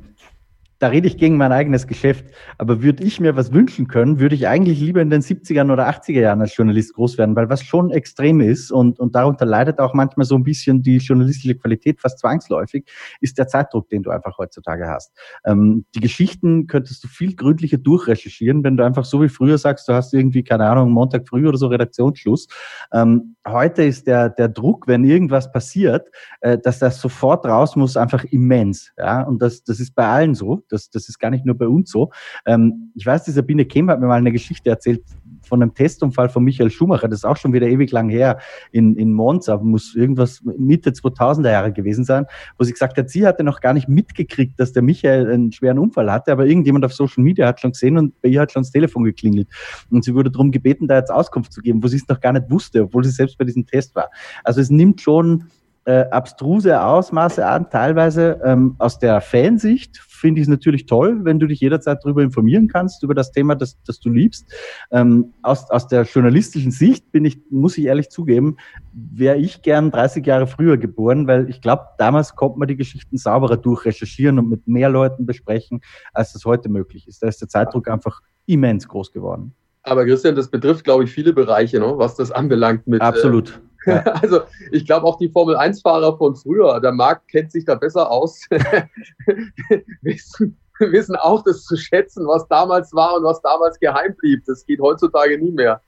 Speaker 4: da rede ich gegen mein eigenes Geschäft. Aber würde ich mir was wünschen können, würde ich eigentlich lieber in den 70ern oder 80er Jahren als Journalist groß werden, weil was schon extrem ist und, und darunter leidet auch manchmal so ein bisschen die journalistische Qualität fast zwangsläufig, ist der Zeitdruck, den du einfach heutzutage hast. Ähm, die Geschichten könntest du viel gründlicher durchrecherchieren, wenn du einfach so wie früher sagst, du hast irgendwie, keine Ahnung, Montag früh oder so Redaktionsschluss. Ähm, heute ist der, der Druck, wenn irgendwas passiert, äh, dass das sofort raus muss, einfach immens. Ja? Und das, das ist bei allen so. Das, das ist gar nicht nur bei uns so. Ähm, ich weiß, die Sabine Kehm hat mir mal eine Geschichte erzählt von einem Testunfall von Michael Schumacher. Das ist auch schon wieder ewig lang her in, in Monza. Muss irgendwas Mitte 2000er Jahre gewesen sein, wo sie gesagt hat, sie hatte noch gar nicht mitgekriegt, dass der Michael einen schweren Unfall hatte, aber irgendjemand auf Social Media hat schon gesehen und bei ihr hat schon das Telefon geklingelt. Und sie wurde darum gebeten, da jetzt Auskunft zu geben, wo sie es noch gar nicht wusste, obwohl sie selbst bei diesem Test war. Also es nimmt schon äh, abstruse Ausmaße an, teilweise ähm, aus der Fansicht finde ich es natürlich toll, wenn du dich jederzeit darüber informieren kannst, über das Thema, das, das du liebst. Ähm, aus, aus der journalistischen Sicht bin ich, muss ich ehrlich zugeben, wäre ich gern 30 Jahre früher geboren, weil ich glaube, damals konnte man die Geschichten sauberer durchrecherchieren und mit mehr Leuten besprechen, als das heute möglich ist. Da ist der Zeitdruck einfach immens groß geworden.
Speaker 5: Aber Christian, das betrifft, glaube ich, viele Bereiche, ne, was das anbelangt mit
Speaker 4: Absolut.
Speaker 5: Ja. Also ich glaube auch die Formel 1-Fahrer von früher, der Marc kennt sich da besser aus, wissen, wissen auch das zu schätzen, was damals war und was damals geheim blieb. Das geht heutzutage nie mehr.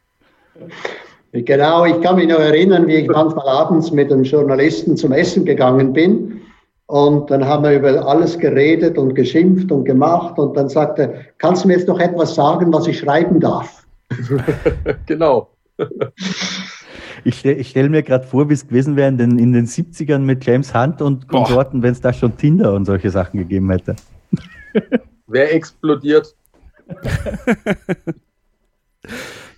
Speaker 6: Genau, ich kann mich noch erinnern, wie ich manchmal abends mit einem Journalisten zum Essen gegangen bin. Und dann haben wir über alles geredet und geschimpft und gemacht. Und dann sagte er, kannst du mir jetzt noch etwas sagen, was ich schreiben darf?
Speaker 5: genau.
Speaker 4: Ich, ich stelle mir gerade vor, wie es gewesen wäre in den, in den 70ern mit James Hunt und Konsorten, wenn es da schon Tinder und solche Sachen gegeben hätte.
Speaker 5: Wer explodiert?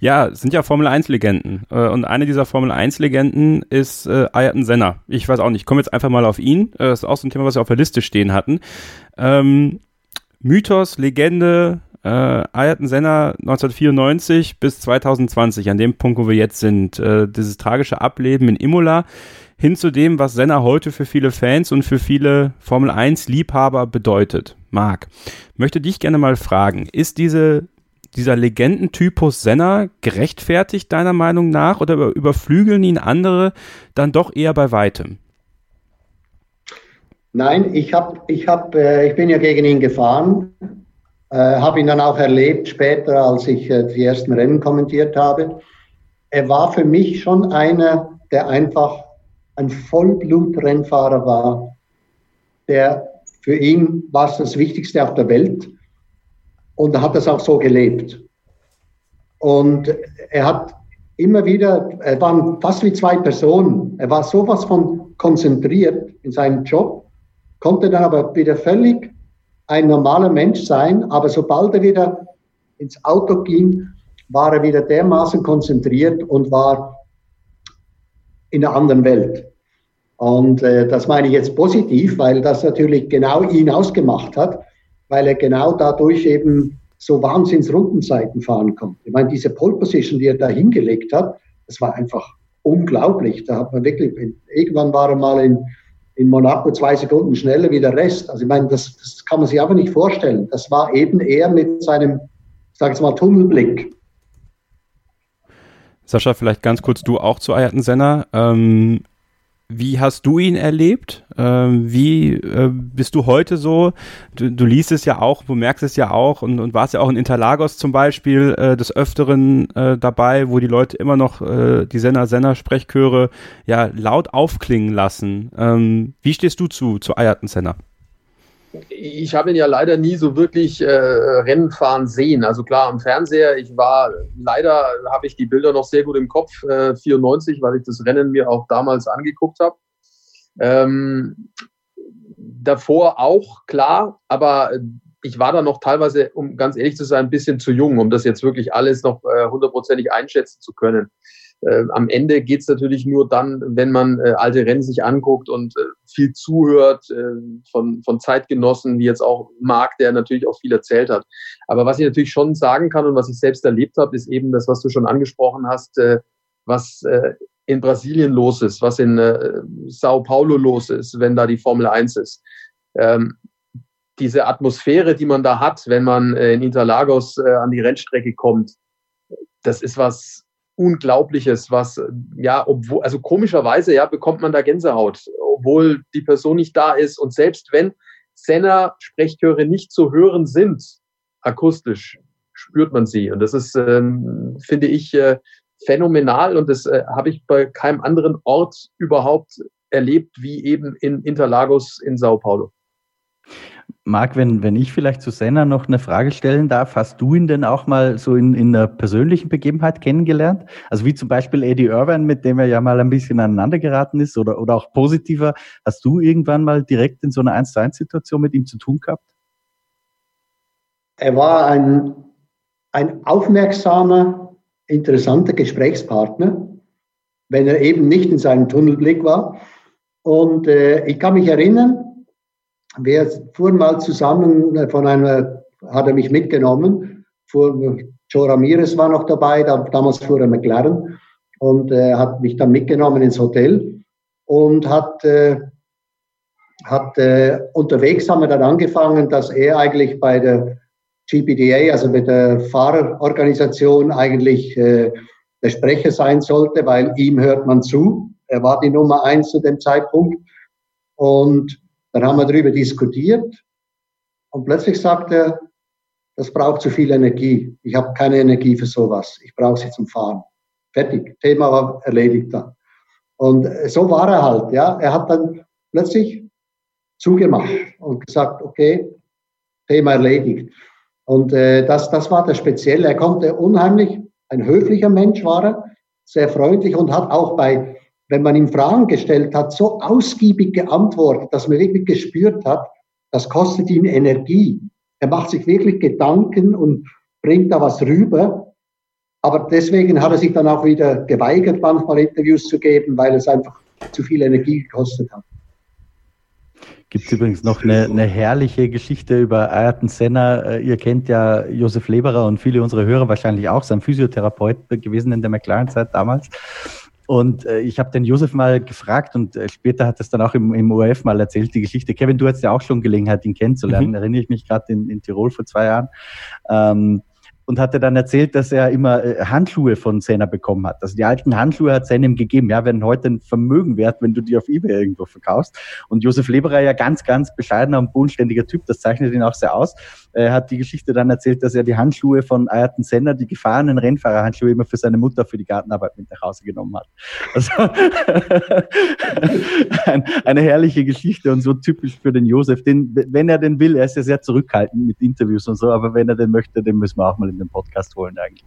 Speaker 3: Ja, sind ja Formel 1 Legenden. Äh, und eine dieser Formel 1 Legenden ist äh, Ayrton Senna. Ich weiß auch nicht, ich komme jetzt einfach mal auf ihn. Äh, das ist auch so ein Thema, was wir auf der Liste stehen hatten. Ähm, Mythos, Legende, äh, Ayrton Senna 1994 bis 2020, an dem Punkt, wo wir jetzt sind. Äh, dieses tragische Ableben in Imola hin zu dem, was Senna heute für viele Fans und für viele Formel 1 Liebhaber bedeutet. Marc, möchte dich gerne mal fragen, ist diese dieser Legendentypus Senna gerechtfertigt deiner Meinung nach oder überflügeln ihn andere dann doch eher bei weitem?
Speaker 6: Nein, ich, hab, ich, hab, äh, ich bin ja gegen ihn gefahren, äh, habe ihn dann auch erlebt später, als ich äh, die ersten Rennen kommentiert habe. Er war für mich schon einer, der einfach ein Vollblutrennfahrer war, der für ihn war es das Wichtigste auf der Welt und hat das auch so gelebt. Und er hat immer wieder, er war fast wie zwei Personen. Er war sowas von konzentriert in seinem Job, konnte dann aber wieder völlig ein normaler Mensch sein. Aber sobald er wieder ins Auto ging, war er wieder dermaßen konzentriert und war in einer anderen Welt. Und äh, das meine ich jetzt positiv, weil das natürlich genau ihn ausgemacht hat weil er genau dadurch eben so wahnsinns Rundenzeiten fahren konnte. Ich meine, diese Pole Position, die er da hingelegt hat, das war einfach unglaublich. Da hat man wirklich, irgendwann war er mal in, in Monaco zwei Sekunden schneller wie der Rest. Also ich meine, das, das kann man sich einfach nicht vorstellen. Das war eben er mit seinem, ich mal, Tunnelblick.
Speaker 3: Sascha, vielleicht ganz kurz du auch zu Ayrton Senna. Ähm, wie hast du ihn erlebt? Ähm, wie äh, bist du heute so? Du, du, liest es ja auch, du merkst es ja auch und, und warst ja auch in Interlagos zum Beispiel äh, des Öfteren äh, dabei, wo die Leute immer noch äh, die Senna-Senna-Sprechchöre ja laut aufklingen lassen. Ähm, wie stehst du zu, zu Ayrton Senna?
Speaker 5: Ich habe ihn ja leider nie so wirklich äh, Rennen fahren sehen. Also klar, am Fernseher, ich war, leider habe ich die Bilder noch sehr gut im Kopf, äh, 94, weil ich das Rennen mir auch damals angeguckt habe. Ähm, davor auch, klar, aber ich war da noch teilweise, um ganz ehrlich zu sein, ein bisschen zu jung, um das jetzt wirklich alles noch äh, hundertprozentig einschätzen zu können. Äh, am Ende geht's natürlich nur dann, wenn man äh, alte Rennen sich anguckt und äh, viel zuhört äh, von, von Zeitgenossen, wie jetzt auch Marc, der natürlich auch viel erzählt hat. Aber was ich natürlich schon sagen kann und was ich selbst erlebt habe, ist eben das, was du schon angesprochen hast, äh, was äh, in Brasilien los ist, was in Sao Paulo los ist, wenn da die Formel 1 ist. Ähm, diese Atmosphäre, die man da hat, wenn man in Interlagos an die Rennstrecke kommt, das ist was Unglaubliches, was, ja, obwohl, also komischerweise, ja, bekommt man da Gänsehaut, obwohl die Person nicht da ist. Und selbst wenn Senna-Sprechchöre nicht zu hören sind, akustisch, spürt man sie. Und das ist, ähm, finde ich, äh, phänomenal und das äh, habe ich bei keinem anderen Ort überhaupt erlebt, wie eben in Interlagos in Sao Paulo.
Speaker 4: Marc, wenn, wenn ich vielleicht zu Senna noch eine Frage stellen darf, hast du ihn denn auch mal so in, in einer persönlichen Begebenheit kennengelernt? Also wie zum Beispiel Eddie Irvine, mit dem er ja mal ein bisschen aneinander geraten ist oder, oder auch positiver. Hast du irgendwann mal direkt in so einer 1 zu 1 Situation mit ihm zu tun gehabt?
Speaker 6: Er war ein, ein aufmerksamer, interessanter Gesprächspartner, wenn er eben nicht in seinem Tunnelblick war. Und äh, ich kann mich erinnern, wir fuhren mal zusammen äh, von einer, hat er mich mitgenommen, fuhr, Joe Ramirez war noch dabei, da, damals fuhr er McLaren und äh, hat mich dann mitgenommen ins Hotel und hat, äh, hat äh, unterwegs haben wir dann angefangen, dass er eigentlich bei der GPDA, also bei der Fahrerorganisation eigentlich äh, der Sprecher sein sollte, weil ihm hört man zu. Er war die Nummer eins zu dem Zeitpunkt. Und dann haben wir darüber diskutiert. Und plötzlich sagte er, das braucht zu viel Energie. Ich habe keine Energie für sowas. Ich brauche sie zum Fahren. Fertig. Thema war erledigt dann. Und so war er halt, ja. Er hat dann plötzlich zugemacht und gesagt, okay, Thema erledigt. Und äh, das, das war das Spezielle. Er konnte unheimlich, ein höflicher Mensch war er, sehr freundlich und hat auch bei, wenn man ihm Fragen gestellt hat, so ausgiebig geantwortet, dass man wirklich gespürt hat, das kostet ihn Energie. Er macht sich wirklich Gedanken und bringt da was rüber. Aber deswegen hat er sich dann auch wieder geweigert, manchmal Interviews zu geben, weil es einfach zu viel Energie gekostet hat.
Speaker 4: Gibt es übrigens noch eine, eine, herrliche Geschichte über Ayrton Senna. Äh, ihr kennt ja Josef Leberer und viele unserer Hörer wahrscheinlich auch, sein Physiotherapeut gewesen in der McLaren-Zeit damals. Und äh, ich habe den Josef mal gefragt und äh, später hat es dann auch im, im ORF mal erzählt, die Geschichte. Kevin, du hattest ja auch schon Gelegenheit, ihn kennenzulernen, mhm. erinnere ich mich gerade in, in Tirol vor zwei Jahren. Ähm, und hatte dann erzählt, dass er immer äh, Handschuhe von Senna bekommen hat. Also die alten Handschuhe hat Senna ihm gegeben. Ja, werden heute ein Vermögen wert, wenn du die auf eBay irgendwo verkaufst. Und Josef Leberer ja ganz, ganz bescheidener und bodenständiger Typ. Das zeichnet ihn auch sehr aus. Er hat die Geschichte dann erzählt, dass er die Handschuhe von Ayrton Senna, die gefahrenen Rennfahrerhandschuhe, immer für seine Mutter für die Gartenarbeit mit nach Hause genommen hat. Also ein, eine herrliche Geschichte und so typisch für den Josef. Den, wenn er den will, er ist ja sehr zurückhaltend mit Interviews und so, aber wenn er den möchte, den müssen wir auch mal in den Podcast holen eigentlich.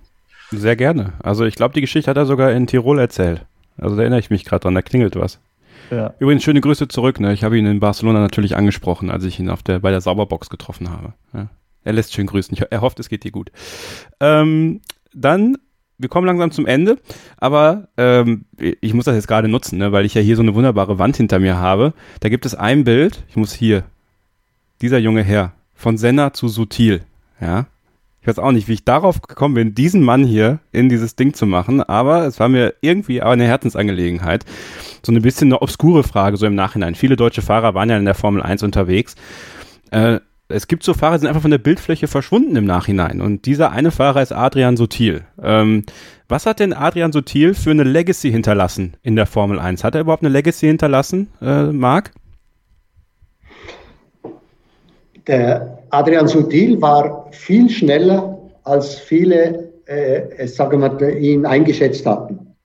Speaker 3: Sehr gerne. Also ich glaube, die Geschichte hat er sogar in Tirol erzählt. Also da erinnere ich mich gerade dran, da klingelt was. Ja. Übrigens schöne Grüße zurück. Ne? Ich habe ihn in Barcelona natürlich angesprochen, als ich ihn auf der, bei der Sauberbox getroffen habe. Ja. Er lässt schön grüßen. Er hofft, es geht dir gut. Ähm, dann, wir kommen langsam zum Ende, aber ähm, ich muss das jetzt gerade nutzen, ne? weil ich ja hier so eine wunderbare Wand hinter mir habe. Da gibt es ein Bild. Ich muss hier dieser junge Herr von Senna zu Sutil. Ja, ich weiß auch nicht, wie ich darauf gekommen bin, diesen Mann hier in dieses Ding zu machen, aber es war mir irgendwie eine Herzensangelegenheit. So ein bisschen eine obskure Frage, so im Nachhinein. Viele deutsche Fahrer waren ja in der Formel 1 unterwegs. Äh, es gibt so Fahrer, die sind einfach von der Bildfläche verschwunden im Nachhinein. Und dieser eine Fahrer ist Adrian Sutil. Ähm, was hat denn Adrian Sutil für eine Legacy hinterlassen in der Formel 1? Hat er überhaupt eine Legacy hinterlassen, äh, Marc?
Speaker 6: Der Adrian Sutil war viel schneller, als viele äh, sagen wir, ihn eingeschätzt hatten.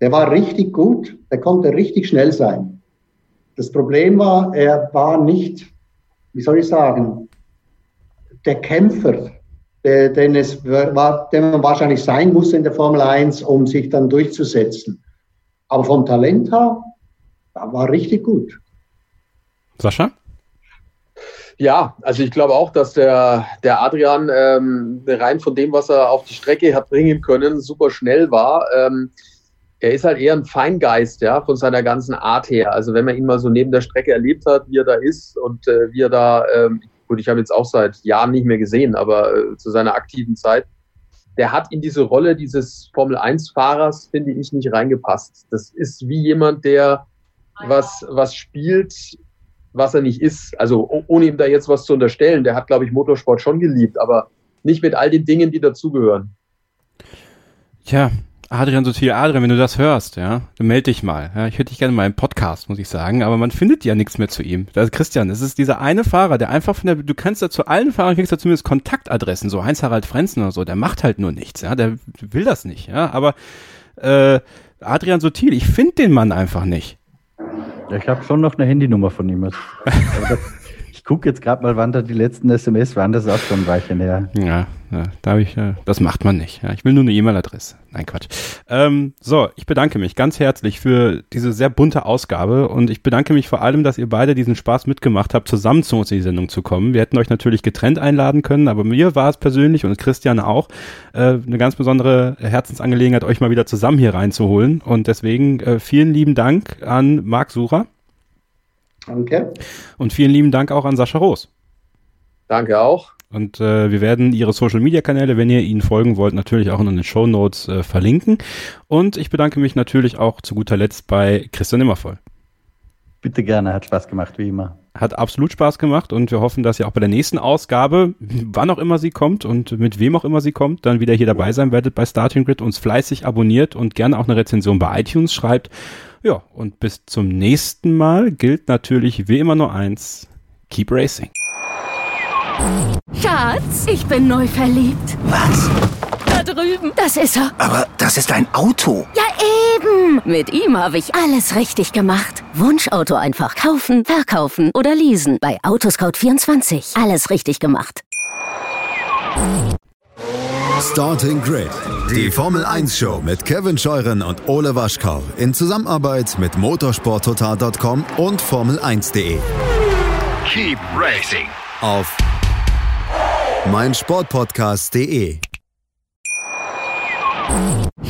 Speaker 6: Der war richtig gut, der konnte richtig schnell sein. Das Problem war, er war nicht, wie soll ich sagen, der Kämpfer, der, den, es war, den man wahrscheinlich sein muss in der Formel 1, um sich dann durchzusetzen. Aber vom Talent her, da war richtig gut.
Speaker 3: Sascha?
Speaker 5: Ja, also ich glaube auch, dass der, der Adrian ähm, rein von dem, was er auf die Strecke hat bringen können, super schnell war. Ähm, er ist halt eher ein Feingeist, ja, von seiner ganzen Art her. Also wenn man ihn mal so neben der Strecke erlebt hat, wie er da ist und äh, wie er da, ähm, gut, ich habe jetzt auch seit Jahren nicht mehr gesehen, aber äh, zu seiner aktiven Zeit, der hat in diese Rolle dieses Formel-1-Fahrers, finde ich, nicht reingepasst. Das ist wie jemand, der was, was spielt, was er nicht ist. Also ohne ihm da jetzt was zu unterstellen, der hat, glaube ich, Motorsport schon geliebt, aber nicht mit all den Dingen, die dazugehören.
Speaker 3: Tja, Adrian Sotil, Adrian, wenn du das hörst, ja, dann melde dich mal. Ja, ich hätte dich gerne mal im Podcast, muss ich sagen, aber man findet ja nichts mehr zu ihm. Das ist Christian, es ist dieser eine Fahrer, der einfach von der, du kannst da zu allen Fahrern kriegst du zumindest Kontaktadressen, so Heinz-Harald Frenzen oder so, der macht halt nur nichts, ja, der will das nicht, ja, aber äh, Adrian Sotil, ich finde den Mann einfach nicht.
Speaker 4: Ja, ich habe schon noch eine Handynummer von ihm. ich gucke jetzt gerade mal, wann da die letzten SMS waren. Das ist auch schon ein Weilchen her.
Speaker 3: Ja, ja da ich, ja, das macht man nicht. Ja, ich will nur eine E-Mail-Adresse. Nein, Quatsch. Ähm, so, ich bedanke mich ganz herzlich für diese sehr bunte Ausgabe und ich bedanke mich vor allem, dass ihr beide diesen Spaß mitgemacht habt, zusammen zu uns in die Sendung zu kommen. Wir hätten euch natürlich getrennt einladen können, aber mir war es persönlich und Christian auch äh, eine ganz besondere Herzensangelegenheit, euch mal wieder zusammen hier reinzuholen. Und deswegen äh, vielen lieben Dank an Marc Sucher.
Speaker 6: Danke.
Speaker 3: Und vielen lieben Dank auch an Sascha Roos.
Speaker 5: Danke auch.
Speaker 3: Und äh, wir werden Ihre Social-Media-Kanäle, wenn ihr Ihnen folgen wollt, natürlich auch in den Show Notes äh, verlinken. Und ich bedanke mich natürlich auch zu guter Letzt bei Christian Immervoll.
Speaker 4: Bitte gerne, hat Spaß gemacht, wie immer.
Speaker 3: Hat absolut Spaß gemacht und wir hoffen, dass ihr auch bei der nächsten Ausgabe, wann auch immer sie kommt und mit wem auch immer sie kommt, dann wieder hier dabei sein werdet bei Starting Grid, uns fleißig abonniert und gerne auch eine Rezension bei iTunes schreibt. Ja, und bis zum nächsten Mal gilt natürlich wie immer nur eins. Keep racing.
Speaker 7: Schatz, ich bin neu verliebt.
Speaker 8: Was?
Speaker 7: Da drüben. Das ist er.
Speaker 8: Aber das ist ein Auto.
Speaker 7: Ja, eben. Mit ihm habe ich alles richtig gemacht. Wunschauto einfach kaufen, verkaufen oder leasen. Bei Autoscout24. Alles richtig gemacht.
Speaker 1: Starting Grid, die Formel 1 Show mit Kevin Scheuren und Ole Waschkau in Zusammenarbeit mit motorsporttotal.com und Formel1.de.
Speaker 2: Keep racing.
Speaker 1: Auf meinsportpodcast.de.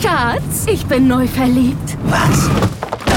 Speaker 7: Schatz, ich bin neu verliebt.
Speaker 8: Was?